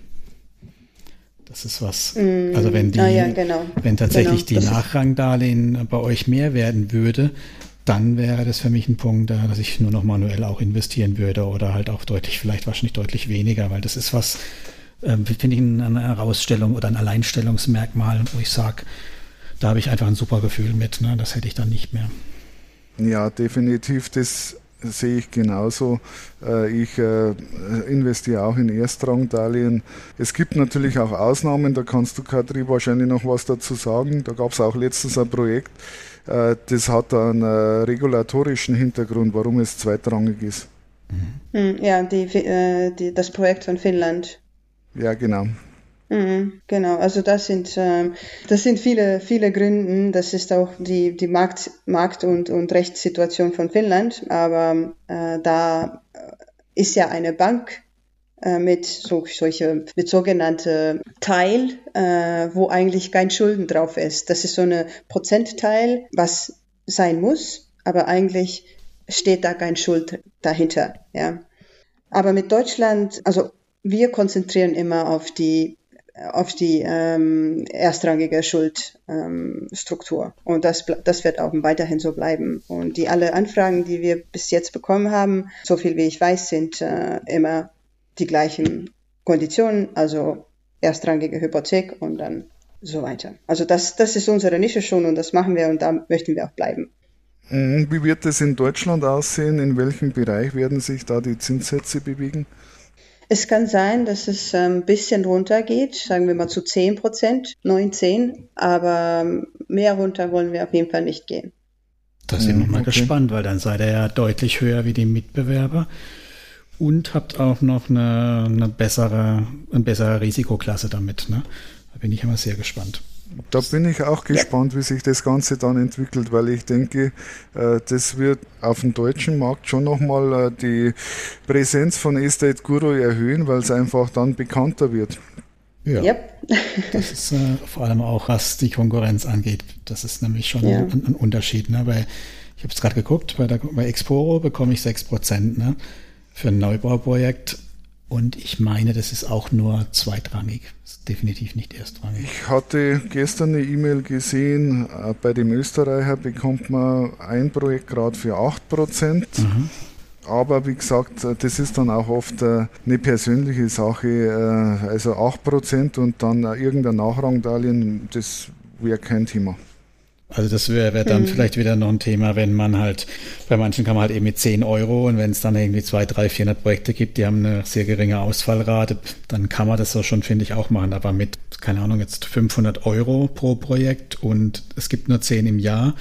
Das ist was. Mm, also wenn die, ah, ja, genau. wenn tatsächlich genau, die Nachrangdarlehen bei euch mehr werden würde, dann wäre das für mich ein Punkt, dass ich nur noch manuell auch investieren würde oder halt auch deutlich, vielleicht wahrscheinlich deutlich weniger, weil das ist was, äh, finde ich, eine Herausstellung oder ein Alleinstellungsmerkmal, wo ich sage, da habe ich einfach ein super Gefühl mit. Ne? Das hätte ich dann nicht mehr. Ja, definitiv. Das sehe ich genauso. Äh, ich äh, investiere auch in Erstrangdarlehen. Es gibt natürlich auch Ausnahmen, da kannst du, Katri, wahrscheinlich noch was dazu sagen. Da gab es auch letztens ein Projekt, äh, das hat einen regulatorischen Hintergrund, warum es zweitrangig ist. Mhm. Ja, die, die, das Projekt von Finnland. Ja, genau. Mhm, genau, also das sind, ähm, das sind viele, viele Gründe. Das ist auch die, die Markt, Markt- und, und Rechtssituation von Finnland. Aber äh, da ist ja eine Bank äh, mit so, solche, mit sogenannte Teil, äh, wo eigentlich kein Schulden drauf ist. Das ist so eine Prozentteil, was sein muss, aber eigentlich steht da kein Schuld dahinter, ja. Aber mit Deutschland, also wir konzentrieren immer auf die auf die ähm, erstrangige Schuldstruktur. Ähm, und das, das wird auch weiterhin so bleiben. Und die alle Anfragen, die wir bis jetzt bekommen haben, so viel wie ich weiß, sind äh, immer die gleichen Konditionen, also erstrangige Hypothek und dann so weiter. Also das, das ist unsere Nische schon und das machen wir und da möchten wir auch bleiben. Mhm. Wie wird es in Deutschland aussehen? In welchem Bereich werden sich da die Zinssätze bewegen? Es kann sein, dass es ein ähm, bisschen runtergeht, sagen wir mal zu 10 Prozent, 9, 10, aber ähm, mehr runter wollen wir auf jeden Fall nicht gehen. Da sind wir mal okay. gespannt, weil dann seid ihr ja deutlich höher wie die Mitbewerber und habt auch noch eine, eine bessere, eine bessere Risikoklasse damit. Ne? Da bin ich immer sehr gespannt. Da bin ich auch gespannt, wie sich das Ganze dann entwickelt, weil ich denke, äh, das wird auf dem deutschen Markt schon nochmal äh, die Präsenz von Estate Guru erhöhen, weil es einfach dann bekannter wird. Ja, yep. das ist äh, vor allem auch, was die Konkurrenz angeht. Das ist nämlich schon ja. ein, ein, Unterschied. Ne? Weil ich habe es gerade geguckt, bei, der, bei Exporo bekomme ich 6% ne? für ein Neubauprojekt. Und ich meine, das ist auch nur zweitrangig definitiv nicht erstrangig. Ich hatte gestern eine E-Mail gesehen, äh, bei dem Österreicher bekommt man ein Projekt gerade für 8%. Mhm. Aber wie gesagt, äh, das ist dann auch oft äh, eine persönliche Sache. Also 8% und dann irgendein Nachrangdarlehen, das wäre kein Thema. Also das wäre wär dann hm. vielleicht wieder noch ein Thema, wenn man halt, bei manchen kann man halt eben mit 10 Euro und wenn es dann irgendwie 2, 3, 400 Projekte gibt, die haben eine sehr geringe Ausfallrate, dann kann man das so schon, finde ich, auch machen. Aber mit, keine Ahnung, jetzt 500 Euro pro Projekt und es gibt nur 10 im Jahr,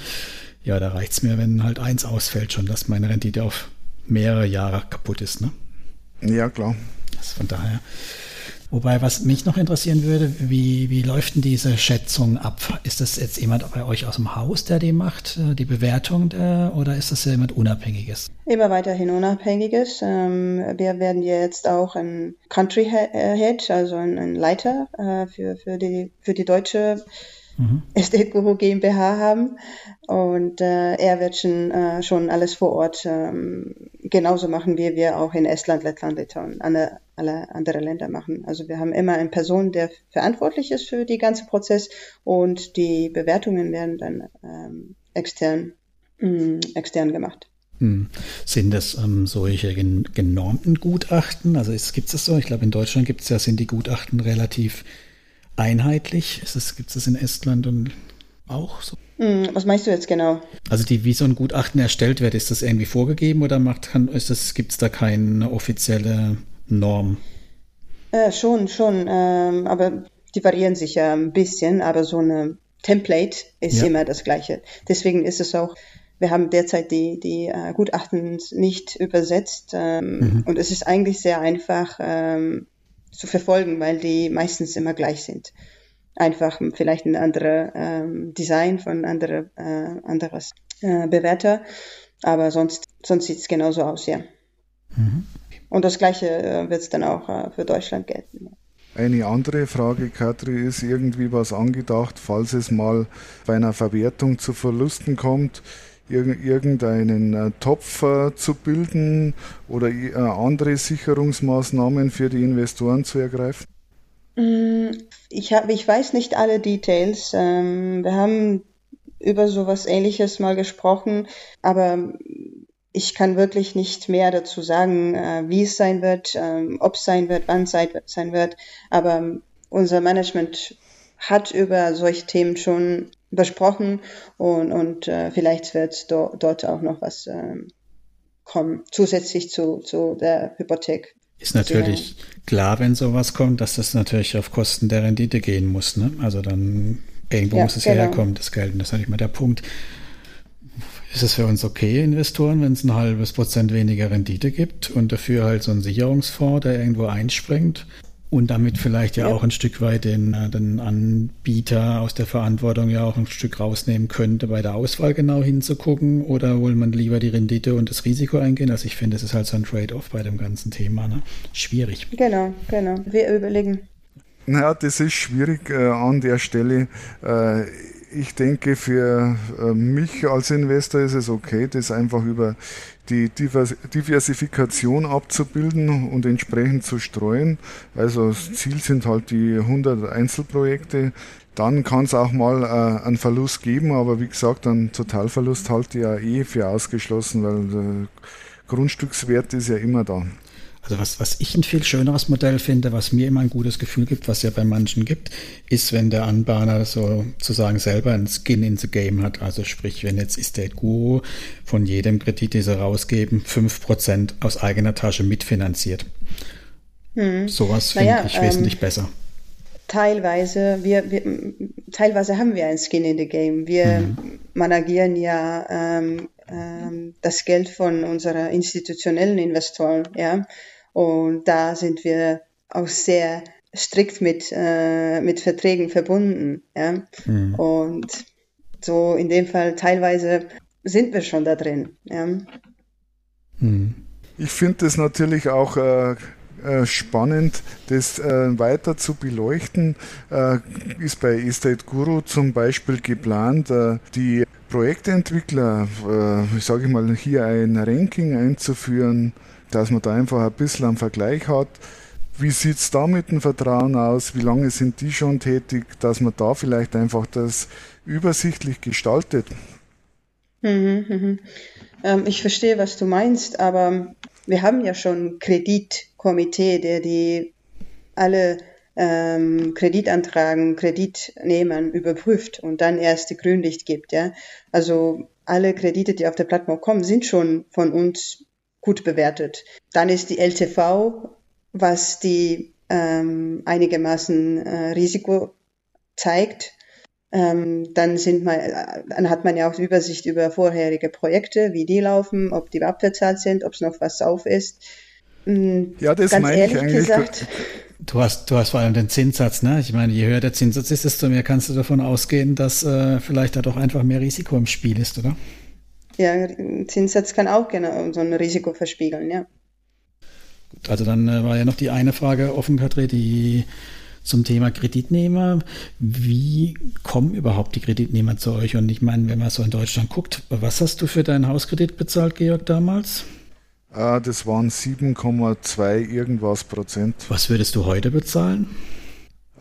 ja, da reicht's mir, wenn halt eins ausfällt schon, dass meine Rendite auf mehrere Jahre kaputt ist, ne? Ja, klar. Also von daher Wobei, was mich noch interessieren würde, wie, wie läuft denn diese Schätzung ab? Ist das jetzt jemand bei euch aus dem Haus, der die macht, äh, die Bewertung, der, oder ist das jemand Unabhängiges? Immer weiterhin Unabhängiges. Ähm, wir werden jetzt auch ein Country Head, also ein Leiter äh, für, für, die, für die deutsche mhm. Estate GmbH haben. Und äh, er wird schon, äh, schon alles vor Ort ähm, genauso machen, wie wir auch in Estland, Lettland, Litauen, alle, alle andere Länder machen. Also wir haben immer eine Person, der verantwortlich ist für den ganzen Prozess und die Bewertungen werden dann ähm, extern, mh, mm, extern gemacht. Hm. Sind das ähm, solche genormten Gutachten? Also gibt es so? Ich glaube, in Deutschland gibt es ja, sind die Gutachten relativ einheitlich? Gibt es das in Estland und auch so? Hm, was meinst du jetzt genau? Also die, wie so ein Gutachten erstellt wird, ist das irgendwie vorgegeben oder macht gibt es da keine offizielle Norm? Äh, schon, schon. Ähm, aber die variieren sich ja ein bisschen, aber so eine Template ist ja. immer das gleiche. Deswegen ist es auch, wir haben derzeit die, die äh, Gutachten nicht übersetzt ähm, mhm. und es ist eigentlich sehr einfach, ähm, zu verfolgen, weil die meistens immer gleich sind. Einfach vielleicht ein anderes ähm, Design von andere, äh, anderes äh, Bewerter, aber sonst, sonst sieht es genauso aus, ja. Mhm. Und das Gleiche äh, wird es dann auch äh, für Deutschland gelten. Eine andere Frage, Katri, ist irgendwie was angedacht, falls es mal bei einer Verwertung zu Verlusten kommt, irgendeinen äh, Topf äh, zu bilden oder äh, andere Sicherungsmaßnahmen für die Investoren zu ergreifen? Mm, ich, hab, ich weiß nicht alle Details. Ähm, wir haben über sowas ähnliches mal gesprochen, aber ich kann wirklich nicht mehr dazu sagen, wie es sein wird, ähm, ob es sein wird, wann es sein wird. Aber unser Management hat über solche Themen schon besprochen und, und äh, vielleicht wird do, dort auch noch was ähm, kommen, zusätzlich zu, zu der Hypothek. Ist natürlich klar, wenn sowas kommt, dass das natürlich auf Kosten der Rendite gehen muss. Ne? Also dann irgendwo ja, muss es genau. ja herkommen, das Geld. Und das ist natürlich mal der Punkt. Ist es für uns okay, Investoren, wenn es ein halbes Prozent weniger Rendite gibt und dafür halt so ein Sicherungsfonds, der irgendwo einspringt? Und damit vielleicht ja, ja, auch ein Stück weit den, äh, den Anbieter aus der Verantwortung ja auch ein Stück rausnehmen könnte, bei der Auswahl genau hinzugucken oder will man lieber die Rendite und das Risiko eingehen? Also ich finde, es ist halt so ein Trade-off bei dem ganzen Thema. Ne? Schwierig. Genau, genau. Wir überlegen. Naja, das ist schwierig äh, an der Stelle. Äh, ich denke, für äh, mich als Investor ist es okay, das einfach über die Diversifikation abzubilden und entsprechend zu streuen. Also das Ziel sind halt die 100 Einzelprojekte. Dann kann es auch mal äh, einen Verlust geben, aber wie gesagt, einen Totalverlust halte ich ja eh für ausgeschlossen, weil der Grundstückswert ist ja immer da. Also was, was ich ein viel schöneres Modell finde, was mir immer ein gutes Gefühl gibt, was ja bei manchen gibt, ist, wenn der Anbahner sozusagen selber ein Skin in the Game hat. Also sprich, wenn jetzt Estate Guru von jedem Kredit, den sie rausgeben, fünf Prozent aus eigener Tasche mitfinanziert. Hm. Sowas finde naja, ich wesentlich ähm, besser. Teilweise, wir, wir, teilweise haben wir ein Skin in the Game. Wir mhm. managieren ja ähm, ähm, das Geld von unseren institutionellen Investoren, ja. Und da sind wir auch sehr strikt mit, äh, mit Verträgen verbunden, ja. Mhm. Und so in dem Fall teilweise sind wir schon da drin, ja. Mhm. Ich finde das natürlich auch äh, äh, spannend, das äh, weiter zu beleuchten. Äh, ist bei Estate Guru zum Beispiel geplant, äh, die Projektentwickler, äh, sage ich mal, hier ein Ranking einzuführen, dass man da einfach ein bisschen einen Vergleich hat. Wie sieht es da mit dem Vertrauen aus? Wie lange sind die schon tätig, dass man da vielleicht einfach das übersichtlich gestaltet? Mhm, mhm. Ähm, ich verstehe, was du meinst, aber wir haben ja schon Kreditkomitee, der die alle ähm, Kreditantragen, Kreditnehmern überprüft und dann erst die Grünlicht gibt. Ja? Also alle Kredite, die auf der Plattform kommen, sind schon von uns gut bewertet. Dann ist die LTV, was die ähm, einigermaßen äh, Risiko zeigt. Ähm, dann, sind man, dann hat man ja auch Übersicht über vorherige Projekte, wie die laufen, ob die abbezahlt sind, ob es noch was auf ist. Hm, ja, das Ganz meine ich eigentlich. Gesagt, du hast, du hast vor allem den Zinssatz, ne? Ich meine, je höher der Zinssatz ist, desto mehr kannst du davon ausgehen, dass äh, vielleicht da doch einfach mehr Risiko im Spiel ist, oder? Ja, Zinssatz kann auch genau so ein Risiko verspiegeln, ja. Gut, also dann äh, war ja noch die eine Frage offen, Katrin, die zum Thema Kreditnehmer. Wie kommen überhaupt die Kreditnehmer zu euch? Und ich meine, wenn man so in Deutschland guckt, was hast du für deinen Hauskredit bezahlt, Georg, damals? Ah, das waren 7,2 irgendwas Prozent. Was würdest du heute bezahlen?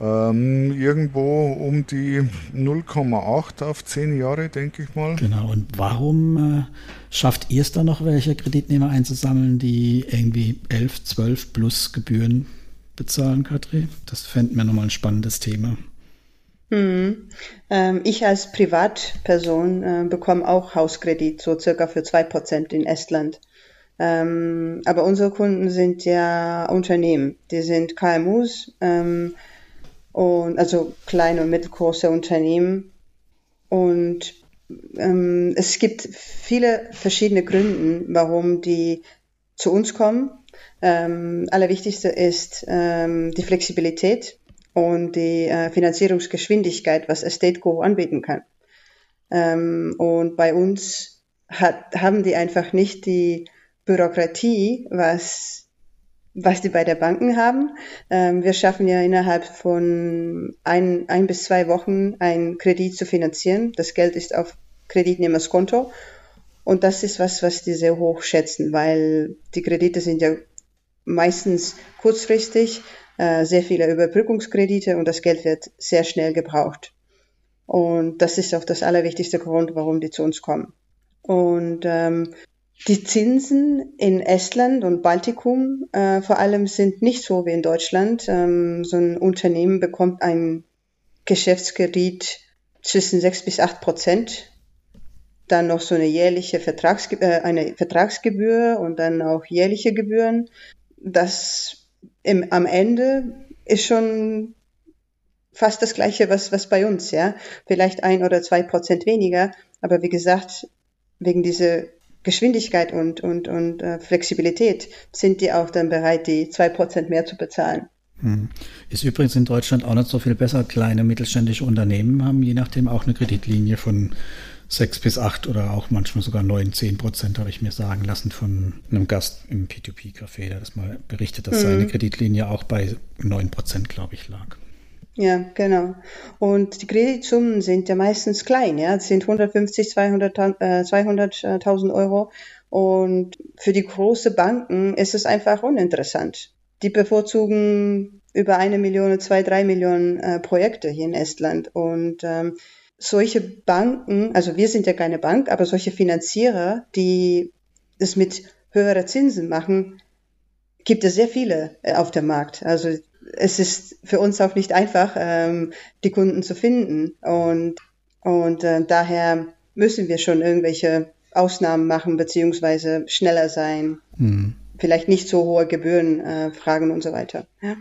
Ähm, irgendwo um die 0,8 auf 10 Jahre, denke ich mal. Genau, und warum äh, schafft ihr es dann noch, welche Kreditnehmer einzusammeln, die irgendwie 11, 12 plus Gebühren bezahlen, Katri? Das fänden wir nochmal ein spannendes Thema. Hm. Ähm, ich als Privatperson äh, bekomme auch Hauskredit, so circa für 2% in Estland. Ähm, aber unsere Kunden sind ja Unternehmen, die sind KMUs, ähm, und also kleine und mittelgroße Unternehmen. Und ähm, es gibt viele verschiedene Gründe, warum die zu uns kommen. Ähm, allerwichtigste ist ähm, die Flexibilität und die äh, Finanzierungsgeschwindigkeit, was Estate Go anbieten kann. Ähm, und bei uns hat, haben die einfach nicht die Bürokratie, was, was die bei der Banken haben. Ähm, wir schaffen ja innerhalb von ein, ein bis zwei Wochen einen Kredit zu finanzieren. Das Geld ist auf Kreditnehmerskonto. Und das ist was, was die sehr hoch schätzen, weil die Kredite sind ja meistens kurzfristig, äh, sehr viele Überbrückungskredite und das Geld wird sehr schnell gebraucht. Und das ist auch das allerwichtigste Grund, warum die zu uns kommen. Und ähm, die Zinsen in Estland und Baltikum äh, vor allem sind nicht so wie in Deutschland. Ähm, so ein Unternehmen bekommt ein Geschäftskredit zwischen sechs bis acht Prozent dann noch so eine jährliche Vertragsge äh, eine Vertragsgebühr und dann auch jährliche Gebühren das im, am Ende ist schon fast das Gleiche, was, was bei uns, ja. Vielleicht ein oder zwei Prozent weniger, aber wie gesagt, wegen dieser Geschwindigkeit und, und, und äh, Flexibilität sind die auch dann bereit, die zwei Prozent mehr zu bezahlen. Hm. Ist übrigens in Deutschland auch nicht so viel besser. Kleine mittelständische Unternehmen haben je nachdem auch eine Kreditlinie von sechs bis acht oder auch manchmal sogar neun, zehn Prozent, habe ich mir sagen lassen von einem Gast im P2P-Café, der das mal berichtet, dass mhm. seine Kreditlinie auch bei neun Prozent, glaube ich, lag. Ja, genau. Und die Kreditsummen sind ja meistens klein, ja, das sind 150, 200.000 äh, 200 Euro. Und für die großen Banken ist es einfach uninteressant. Die bevorzugen über eine Million, zwei, drei Millionen äh, Projekte hier in Estland. Und ähm, solche Banken, also wir sind ja keine Bank, aber solche Finanzierer, die es mit höherer Zinsen machen, gibt es sehr viele äh, auf dem Markt. Also es ist für uns auch nicht einfach, ähm, die Kunden zu finden. Und, und äh, daher müssen wir schon irgendwelche Ausnahmen machen, beziehungsweise schneller sein. Mhm. Vielleicht nicht so hohe Gebühren äh, fragen und so weiter. Ja.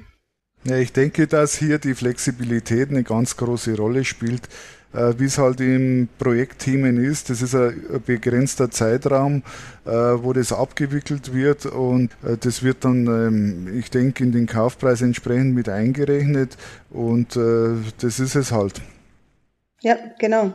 Ja, ich denke, dass hier die Flexibilität eine ganz große Rolle spielt. Äh, wie es halt im Projektthemen ist. Das ist ein, begrenzter Zeitraum, äh, wo das abgewickelt wird und äh, das wird dann, ähm, ich denke, in den Kaufpreis entsprechend mit eingerechnet und das ist es halt. Ja, genau.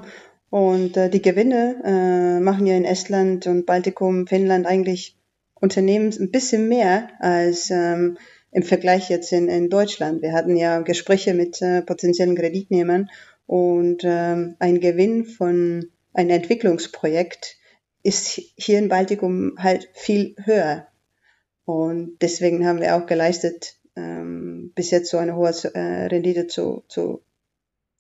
Und die Gewinne machen ja in Estland und Baltikum, Finnland eigentlich Unternehmen ein bisschen mehr als ähm, im Vergleich jetzt in, in Deutschland. Wir hatten ja Gespräche mit äh, potenziellen Kreditnehmern und ähm, ein Gewinn von einem Entwicklungsprojekt ist hier in Baltikum halt viel höher. Und deswegen haben wir auch geleistet, ähm, bis jetzt so eine hohe äh, Rendite zu, zu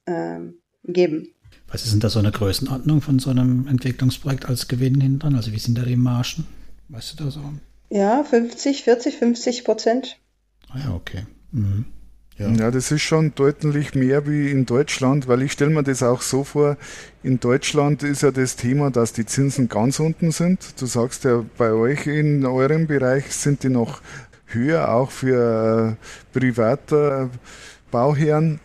ähm, geben. Was ist denn da so eine Größenordnung von so einem Entwicklungsprojekt als Gewinn hinten? Also wie sind da die Margen? Weißt du da so? Ja, 50, 40, 50 Prozent. Ah ja, okay. Mhm. Ja. ja, das ist schon deutlich mehr wie in Deutschland, weil ich stelle mir das auch so vor, in Deutschland ist ja das Thema, dass die Zinsen ganz unten sind. Du sagst ja, bei euch in eurem Bereich sind die noch höher, auch für äh, private Bauherren.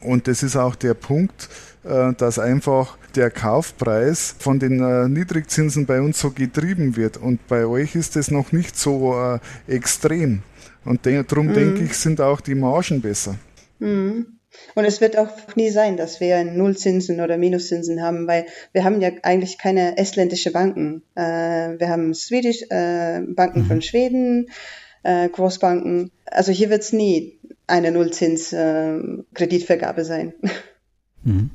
Und das ist auch der Punkt, äh, dass einfach der Kaufpreis von den äh, Niedrigzinsen bei uns so getrieben wird. Und bei euch ist es noch nicht so äh, extrem. Und de darum mhm. denke ich, sind auch die Margen besser. Mhm. Und es wird auch nie sein, dass wir Nullzinsen oder Minuszinsen haben, weil wir haben ja eigentlich keine estländische Banken. Äh, wir haben Swedish, äh, Banken mhm. von Schweden, äh, Großbanken. Also hier wird es nie eine Nullzins-Kreditvergabe äh, sein. Mhm.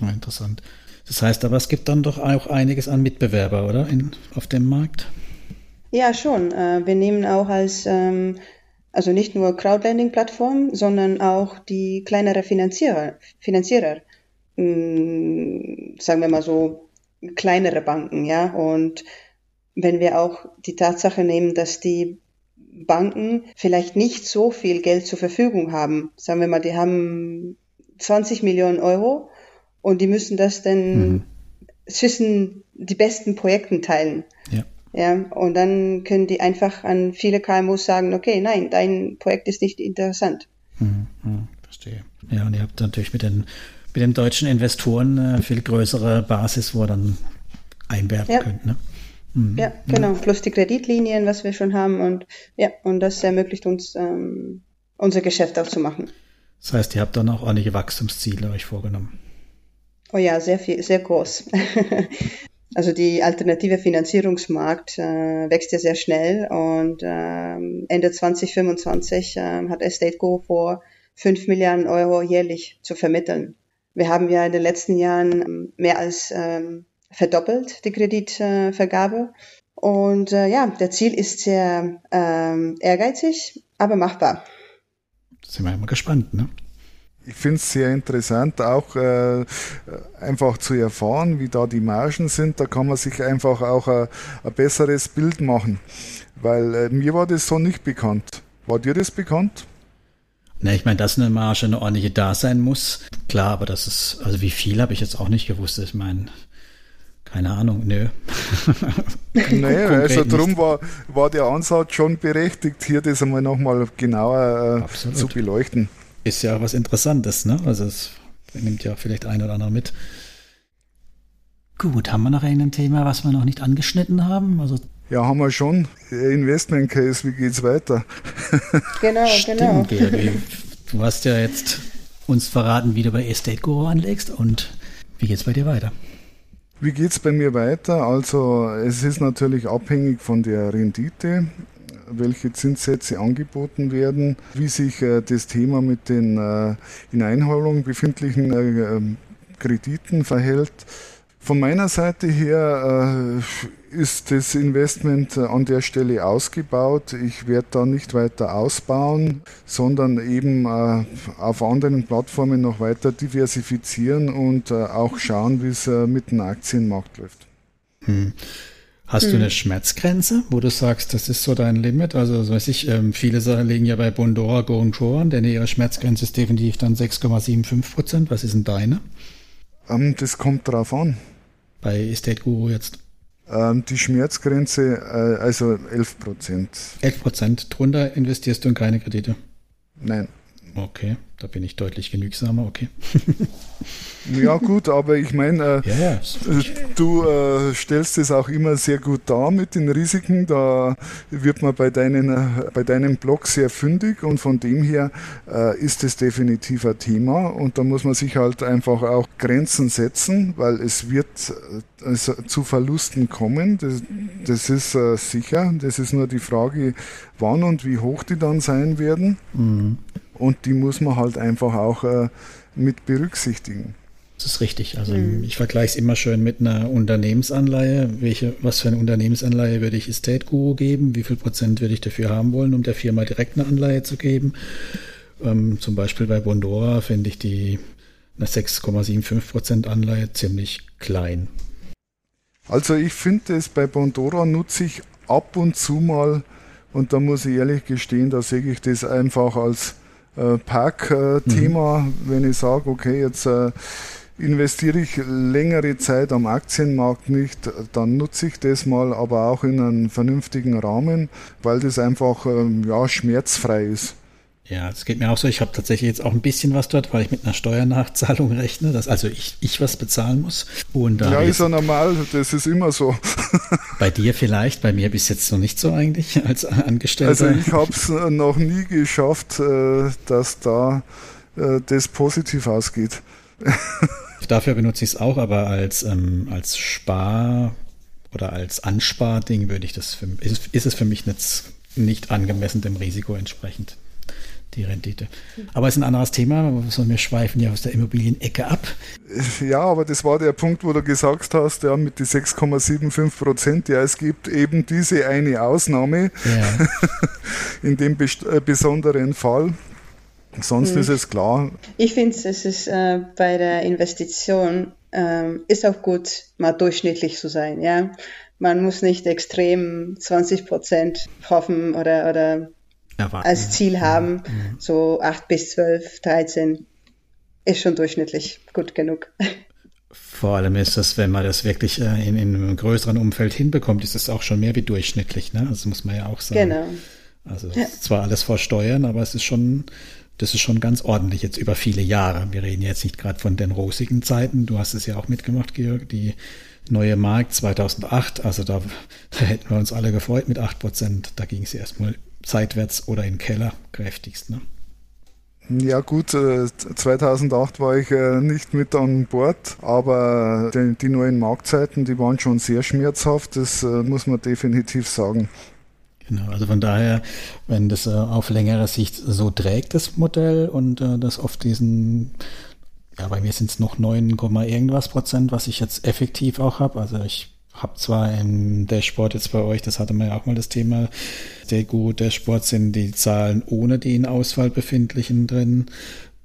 Ja, interessant. Das heißt aber, es gibt dann doch auch einiges an Mitbewerber, oder? In, auf dem Markt? Ja, schon. Äh, wir nehmen auch als ähm, also nicht nur Crowdlending-Plattform, sondern auch die kleinere Finanzierer, Finanzierer, mh, mm, sagen wir mal so, kleinere Banken, ja. Und wenn wir auch die Tatsache nehmen, dass die Banken vielleicht nicht so viel Geld zur Verfügung haben, sagen wir mal, die haben 20 Millionen Euro und die müssen das dann mhm. zwischen die besten Projekten teilen. Ja. Ja, und dann können die einfach an viele KMUs sagen, okay, nein, dein Projekt ist nicht interessant. Hm, hm, verstehe. Ja, und ihr habt natürlich mit den, mit den deutschen Investoren eine viel größere Basis, wo ihr dann einwerben ja. könnt. Ne? Mhm. Ja, genau. Ja. Plus die Kreditlinien, was wir schon haben. Und ja, und das ermöglicht uns, ähm, unser Geschäft auch zu machen. Das heißt, ihr habt dann auch ordentliche Wachstumsziele euch vorgenommen. Oh ja, sehr viel, sehr groß. Also die alternative Finanzierungsmarkt äh, wächst ja sehr schnell und ähm, Ende 2025 äh, hat Estate Go vor, 5 Milliarden Euro jährlich zu vermitteln. Wir haben ja in den letzten Jahren ähm, mehr als ähm, verdoppelt die Kreditvergabe. Und äh, ja, der Ziel ist sehr ähm, ehrgeizig, aber machbar. Sind wir immer gespannt, ne? Ich finde es sehr interessant, auch äh, einfach zu erfahren, wie da die Margen sind. Da kann man sich einfach auch ein, ein besseres Bild machen. Weil äh, mir war das so nicht bekannt. War dir das bekannt? Ne, ich meine, dass eine Marge eine ordentliche da sein muss. Klar, aber das ist, also wie viel habe ich jetzt auch nicht gewusst. Ich meine, keine Ahnung, nö. nee, also darum war, war der Ansatz schon berechtigt, hier das einmal nochmal genauer äh, zu beleuchten ist ja was Interessantes, ne? Also es nimmt ja vielleicht ein oder andere mit. Gut, haben wir noch ein Thema, was wir noch nicht angeschnitten haben? Also ja, haben wir schon. Investment Case, wie geht's weiter? Genau, Stimmt, genau. Georg, du hast ja jetzt uns verraten, wie du bei Estate Guru anlegst und wie geht's bei dir weiter? Wie geht's bei mir weiter? Also es ist natürlich abhängig von der Rendite welche Zinssätze angeboten werden, wie sich äh, das Thema mit den äh, in Einholung befindlichen äh, ähm, Krediten verhält. Von meiner Seite her ist das Investment an der Stelle ausgebaut. Ich werde da nicht weiter ausbauen, sondern eben auf anderen Plattformen noch weiter diversifizieren und auch schauen, wie es mit dem Aktienmarkt läuft. Hm. Hast hm. du eine Schmerzgrenze, wo du sagst, das ist so dein Limit? Also, so weiß ich, ähm, viele legen ja bei Bondora Gorenchoren, denn ihre Schmerzgrenze ist definitiv dann 6,75 Prozent. Was ist denn deine? Ähm, das kommt drauf an. Bei Estate Guru jetzt? Ähm, die Schmerzgrenze, äh, also 11 Prozent. 11 Prozent. Drunter investierst du in keine Kredite? Nein. Okay, da bin ich deutlich genügsamer, okay. ja gut, aber ich meine, äh, ja, ja. du äh, stellst es auch immer sehr gut dar mit den Risiken. Da wird man bei, deinen, äh, bei deinem Blog sehr fündig und von dem her äh, ist es definitiv ein Thema und da muss man sich halt einfach auch Grenzen setzen, weil es wird äh, zu Verlusten kommen. Das, das ist äh, sicher. Das ist nur die Frage, wann und wie hoch die dann sein werden. Mhm. Und die muss man halt einfach auch äh, mit berücksichtigen. Das ist richtig. Also mhm. ich vergleiche es immer schön mit einer Unternehmensanleihe. Welche, was für eine Unternehmensanleihe würde ich Estate Guru geben? Wie viel Prozent würde ich dafür haben wollen, um der Firma direkt eine Anleihe zu geben? Ähm, zum Beispiel bei Bondora finde ich die eine 6,75 Prozent Anleihe ziemlich klein. Also ich finde es bei Bondora nutze ich ab und zu mal und da muss ich ehrlich gestehen, da sehe ich das einfach als äh, Park-Thema, mhm. wenn ich sage, okay, jetzt äh, investiere ich längere Zeit am Aktienmarkt nicht, dann nutze ich das mal, aber auch in einem vernünftigen Rahmen, weil das einfach ähm, ja, schmerzfrei ist. Ja, es geht mir auch so. Ich habe tatsächlich jetzt auch ein bisschen was dort, weil ich mit einer Steuernachzahlung rechne, dass also ich, ich was bezahlen muss. Und ja, ist ja normal, das ist immer so. bei dir vielleicht, bei mir bis jetzt noch nicht so eigentlich als Angestellter. Also ich habe es noch nie geschafft, äh, dass da äh, das positiv ausgeht. Dafür benutze ich es auch, aber als, ähm, als Spar- oder als Ansparding würde ich das für, ist, ist es für mich nicht, nicht angemessen dem Risiko entsprechend die Rendite. Aber es ist ein anderes Thema, sondern wir schweifen ja aus der Immobilienecke ab. Ja, aber das war der Punkt, wo du gesagt hast, ja, mit die 6,75 Prozent, ja, es gibt eben diese eine Ausnahme ja. in dem äh, besonderen Fall. Sonst hm. ist es klar. Ich finde, es ist äh, bei der Investition äh, ist auch gut, mal durchschnittlich zu sein. Ja, man muss nicht extrem 20 Prozent hoffen oder oder Erwarten. als Ziel haben. Mhm. So 8 bis 12, 13 ist schon durchschnittlich gut genug. Vor allem ist das, wenn man das wirklich äh, in, in, einem größeren Umfeld hinbekommt, ist es auch schon mehr wie durchschnittlich. Ne? Also muss man ja auch sagen. Genau. Also ja. zwar alles vor Steuern, aber es ist schon, das ist schon ganz ordentlich jetzt über viele Jahre. Wir reden jetzt nicht gerade von den rosigen Zeiten. Du hast es ja auch mitgemacht, Georg, die neue Markt 2008. Also da, da hätten wir uns alle gefreut mit 8 Prozent. Da ging es erstmal seitwärts oder in den Keller kräftigst. Ne? Ja gut, 2008 äh, war ich äh, nicht mit an Bord, aber die, neuen Marktzeiten, die waren schon sehr schmerzhaft, das äh, muss man definitiv sagen. Genau, also von daher, wenn das auf längere Sicht so trägt, das Modell, und das auf diesen, ja, bei mir sind es noch 9, irgendwas Prozent, was ich jetzt effektiv auch habe. Also ich habe zwar im Dashboard jetzt bei euch, das hatte man ja auch mal das Thema, sehr gut Dashboard sind die Zahlen ohne die in Auswahl befindlichen drin.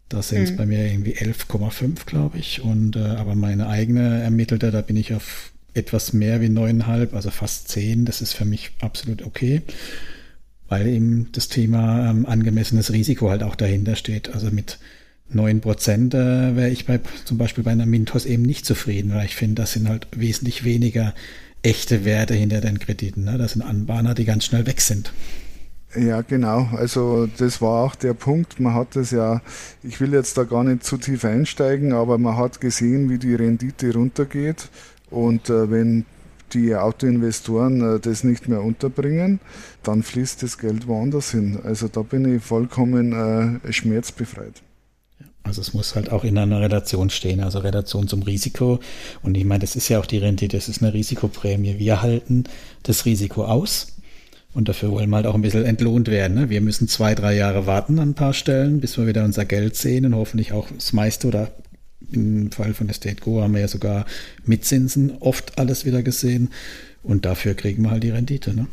Da sind es mhm. bei mir irgendwie 11,5, glaube ich. Und äh, aber meine eigene ermittelte, da bin ich auf etwas mehr wie 9,5, also fast 10. Das ist für mich absolut okay, weil eben das Thema ähm, angemessenes Risiko halt auch dahinter steht. Also mit 9 Prozent äh, wäre ich bei, zum Beispiel bei einer Mintos eben nicht zufrieden, weil ich finde, das sind halt wesentlich weniger echte Werte hinter den Krediten. Ne? Das sind Anbahner, die ganz schnell weg sind. Ja, genau. Also das war auch der Punkt. Man hat es ja, ich will jetzt da gar nicht zu tief einsteigen, aber man hat gesehen, wie die Rendite runtergeht. Und äh, wenn die Autoinvestoren äh, das nicht mehr unterbringen, dann fließt das Geld woanders hin. Also da bin ich vollkommen äh, schmerzbefreit. Also es muss halt auch in einer Relation stehen, also Relation zum Risiko. Und ich meine, das ist ja auch die Rendite, das ist eine Risikoprämie. Wir halten das Risiko aus und dafür wollen wir halt auch ein bisschen entlohnt werden. Ne? Wir müssen zwei, drei Jahre warten an ein paar Stellen, bis wir wieder unser Geld sehen und hoffentlich auch das meiste oder im Fall von Estate Go haben wir ja sogar mit Zinsen oft alles wieder gesehen. Und dafür kriegen wir halt die Rendite. Ne?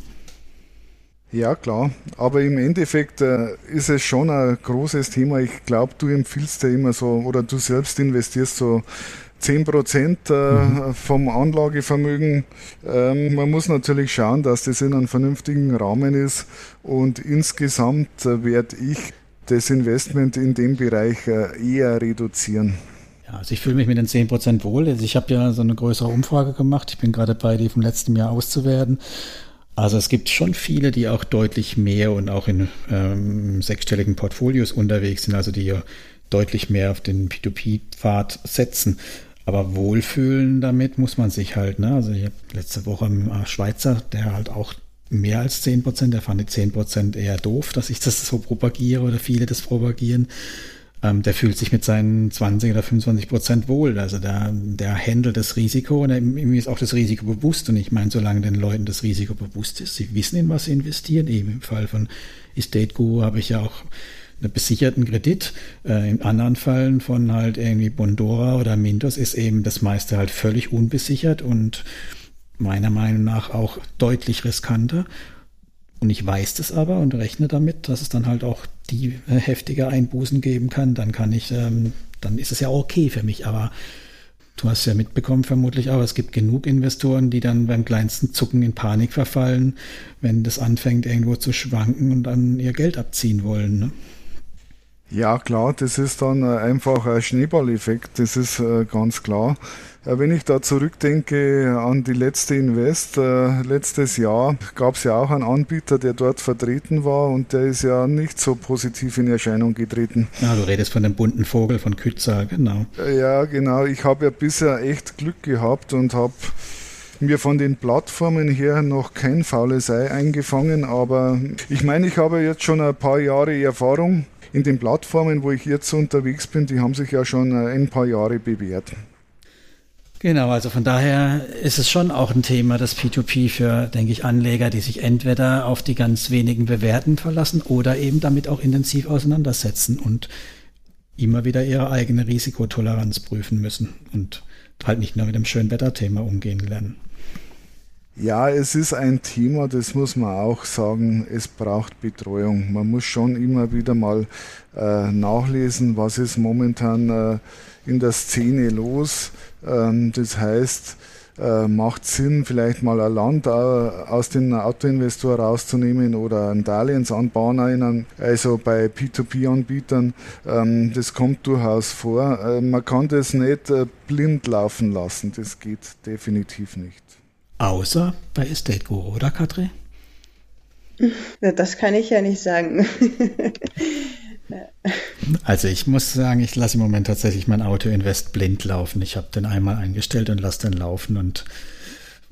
Ja, klar. Aber im Endeffekt äh, ist es schon ein großes Thema. Ich glaube, du empfiehlst ja immer so, oder du selbst investierst so 10 Prozent äh, mhm. vom Anlagevermögen. Ähm, man muss natürlich schauen, dass das in einem vernünftigen Rahmen ist. Und insgesamt äh, werde ich das Investment in dem Bereich äh, eher reduzieren. Ja, also ich fühle mich mit den 10% wohl. Also ich habe ja so eine größere Umfrage gemacht. Ich bin gerade bei, die vom letzten Jahr auszuwerten. Also es gibt schon viele, die auch deutlich mehr und auch in ähm, sechsstelligen Portfolios unterwegs sind, also die ja deutlich mehr auf den P2P-Pfad setzen. Aber wohlfühlen damit muss man sich halt. Ne? Also ich habe letzte Woche einen Schweizer, der halt auch mehr als 10 Prozent, der fand die 10 Prozent eher doof, dass ich das so propagiere oder viele das propagieren. Ähm, der fühlt sich mit seinen 20 oder 25 Prozent wohl. Also der, der handelt das Risiko und ihm ist auch das Risiko bewusst. Und ich meine, solange den Leuten das Risiko bewusst ist, sie wissen, in was sie investieren. Eben im Fall von Estate Guru habe ich ja auch einen besicherten Kredit. Äh, in anderen Fällen von halt irgendwie Bondora oder Mintos ist eben das meiste halt völlig unbesichert und meiner Meinung nach auch deutlich riskanter. Und ich weiß das aber und rechne damit, dass es dann halt auch die äh, heftige Einbußen geben kann. Dann kann ich, ähm, dann ist es ja okay für mich. Aber du hast ja mitbekommen vermutlich auch, es gibt genug Investoren, die dann beim kleinsten Zucken in Panik verfallen, wenn das anfängt irgendwo zu schwanken und dann ihr Geld abziehen wollen. Ne? Ja, klar, das ist dann äh, einfach ein Schneeballeffekt, das ist äh, ganz klar. Äh, wenn ich da zurückdenke an die letzte Invest, letztes Jahr gab es ja auch einen Anbieter, der dort vertreten war und der ist ja nicht so positiv in Erscheinung getreten. Ja, du redest von dem bunten Vogel von Kützer, genau. Ja, genau. Ich habe ja bisher echt Glück gehabt und habe mir von den Plattformen her noch kein faules Ei eingefangen, aber ich meine, ich habe jetzt schon ein paar Jahre Erfahrung in den Plattformen, wo ich jetzt unterwegs bin, die haben sich ja schon äh, ein paar Jahre bewährt. Genau, also von daher ist es schon auch ein Thema, das P2P für, denke ich, Anleger, die sich entweder auf die ganz wenigen Bewährten verlassen oder eben damit auch intensiv auseinandersetzen und immer wieder ihre eigene Risikotoleranz prüfen müssen und halt nicht nur mit dem Schönwetterthema umgehen lernen. Ja, es ist ein Thema, das muss man auch sagen, es braucht Betreuung. Man muss schon immer wieder mal äh, nachlesen, was ist momentan äh, in der Szene los. Ähm, das heißt, äh, macht Sinn, vielleicht mal ein Land äh, aus dem Autoinvestor rauszunehmen oder ein Darlehensanbahner, also bei P2P-Anbietern. Ähm, das kommt durchaus vor. Äh, man kann das nicht äh, blind laufen lassen, das geht definitiv nicht. Außer bei Estate Guru, oder Katrin? Das kann ich ja nicht sagen. also ich muss sagen, ich lasse im Moment tatsächlich mein Auto Invest blind laufen. Ich habe den einmal eingestellt und lasse den laufen und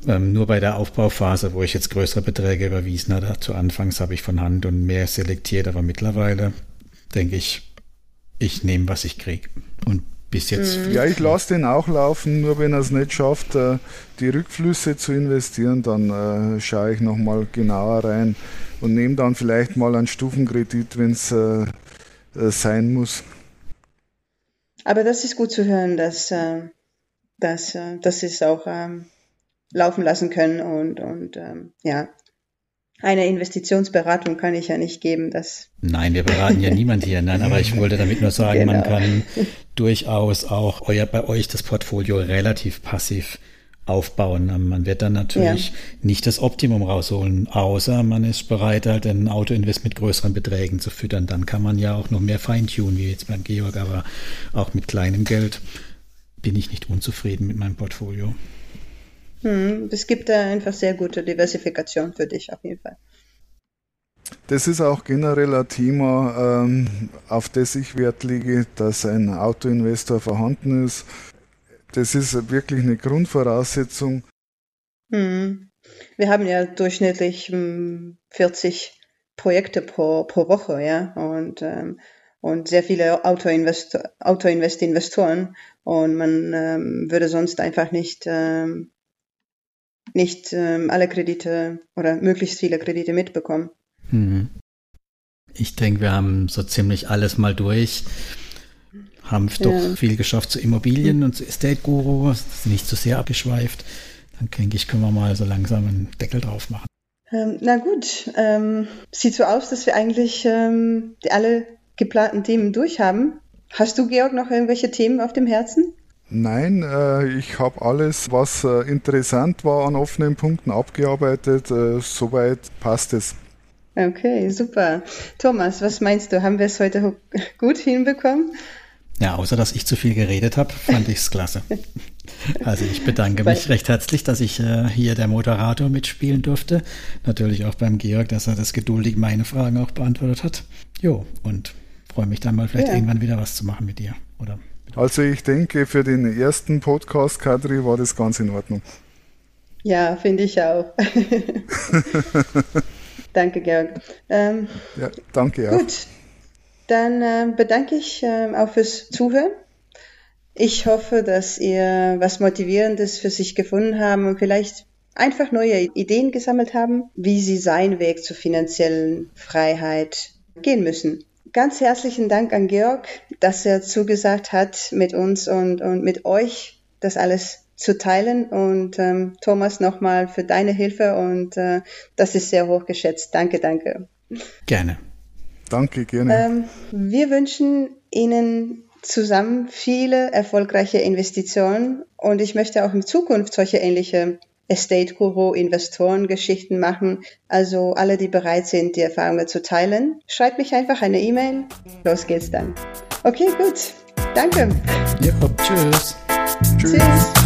ähm, nur bei der Aufbauphase, wo ich jetzt größere Beträge überwiesen hatte, zu Anfangs habe ich von Hand und mehr selektiert, aber mittlerweile denke ich, ich nehme, was ich kriege und bis jetzt. Mhm. Ja, ich lasse den auch laufen, nur wenn er es nicht schafft, äh, die Rückflüsse zu investieren, dann äh, schaue ich nochmal genauer rein und nehme dann vielleicht mal einen Stufenkredit, wenn es äh, sein muss. Aber das ist gut zu hören, dass, dass, dass sie es auch ähm, laufen lassen können und, und ähm, ja, eine Investitionsberatung kann ich ja nicht geben. Das Nein, wir beraten ja niemand hier. Nein, aber ich wollte damit nur sagen, genau. man kann durchaus auch euer, bei euch das Portfolio relativ passiv aufbauen. Man wird dann natürlich ja. nicht das Optimum rausholen, außer man ist bereit, halt ein Autoinvest mit größeren Beträgen zu füttern. Dann kann man ja auch noch mehr feintunen, wie jetzt beim Georg, aber auch mit kleinem Geld bin ich nicht unzufrieden mit meinem Portfolio. Hm, es gibt da einfach sehr gute Diversifikation für dich auf jeden Fall. Das ist auch generell ein Thema, ähm, auf das ich Wert lege, dass ein Autoinvestor vorhanden ist. Das ist wirklich eine Grundvoraussetzung. Hm. Wir haben ja durchschnittlich 40 hm, Projekte pro, pro Woche, ja, und, ähm, und sehr viele Autoinvest-Investoren. Und man ähm, würde sonst einfach nicht ähm, nicht ähm, alle Kredite oder möglichst viele Kredite mitbekommen. Mhm. Ich denke, wir haben so ziemlich alles mal durch. Haben doch ja. viel geschafft zu Immobilien und zu Estate Guru, nicht zu sehr abgeschweift. Dann denke ich, können wir mal so langsam einen Deckel drauf machen. Ähm, na gut, ähm, sieht so aus, dass wir eigentlich ähm, alle geplanten Themen durch haben. Hast du, Georg, noch irgendwelche Themen auf dem Herzen? Nein, äh, ich habe alles, was äh, interessant war an offenen Punkten abgearbeitet. Äh, soweit passt es. Okay, super. Thomas, was meinst du? Haben wir es heute gut hinbekommen? Ja, außer dass ich zu viel geredet habe, fand ich es klasse. Also ich bedanke mich recht herzlich, dass ich äh, hier der Moderator mitspielen durfte. Natürlich auch beim Georg, dass er das geduldig meine Fragen auch beantwortet hat. Jo, und freue mich dann mal vielleicht ja. irgendwann wieder was zu machen mit dir. Oder also ich denke, für den ersten Podcast, Kadri, war das ganz in Ordnung. Ja, finde ich auch. danke, Georg. Ähm, ja, danke auch. Gut, dann äh, bedanke ich äh, auch fürs Zuhören. Ich hoffe, dass ihr was Motivierendes für sich gefunden haben und vielleicht einfach neue Ideen gesammelt haben, wie sie seinen Weg zur finanziellen Freiheit gehen müssen. Ganz herzlichen Dank an Georg, dass er zugesagt hat, mit uns und, und mit euch das alles zu teilen. Und ähm, Thomas nochmal für deine Hilfe und äh, das ist sehr hoch geschätzt. Danke, danke. Gerne. Danke, gerne. Ähm, wir wünschen Ihnen zusammen viele erfolgreiche Investitionen und ich möchte auch in Zukunft solche ähnliche Estate Guru Investoren Geschichten machen. Also alle, die bereit sind, die Erfahrungen zu teilen, schreibt mich einfach eine E-Mail. Los geht's dann. Okay, gut. Danke. Ja, tschüss. Tschüss. tschüss.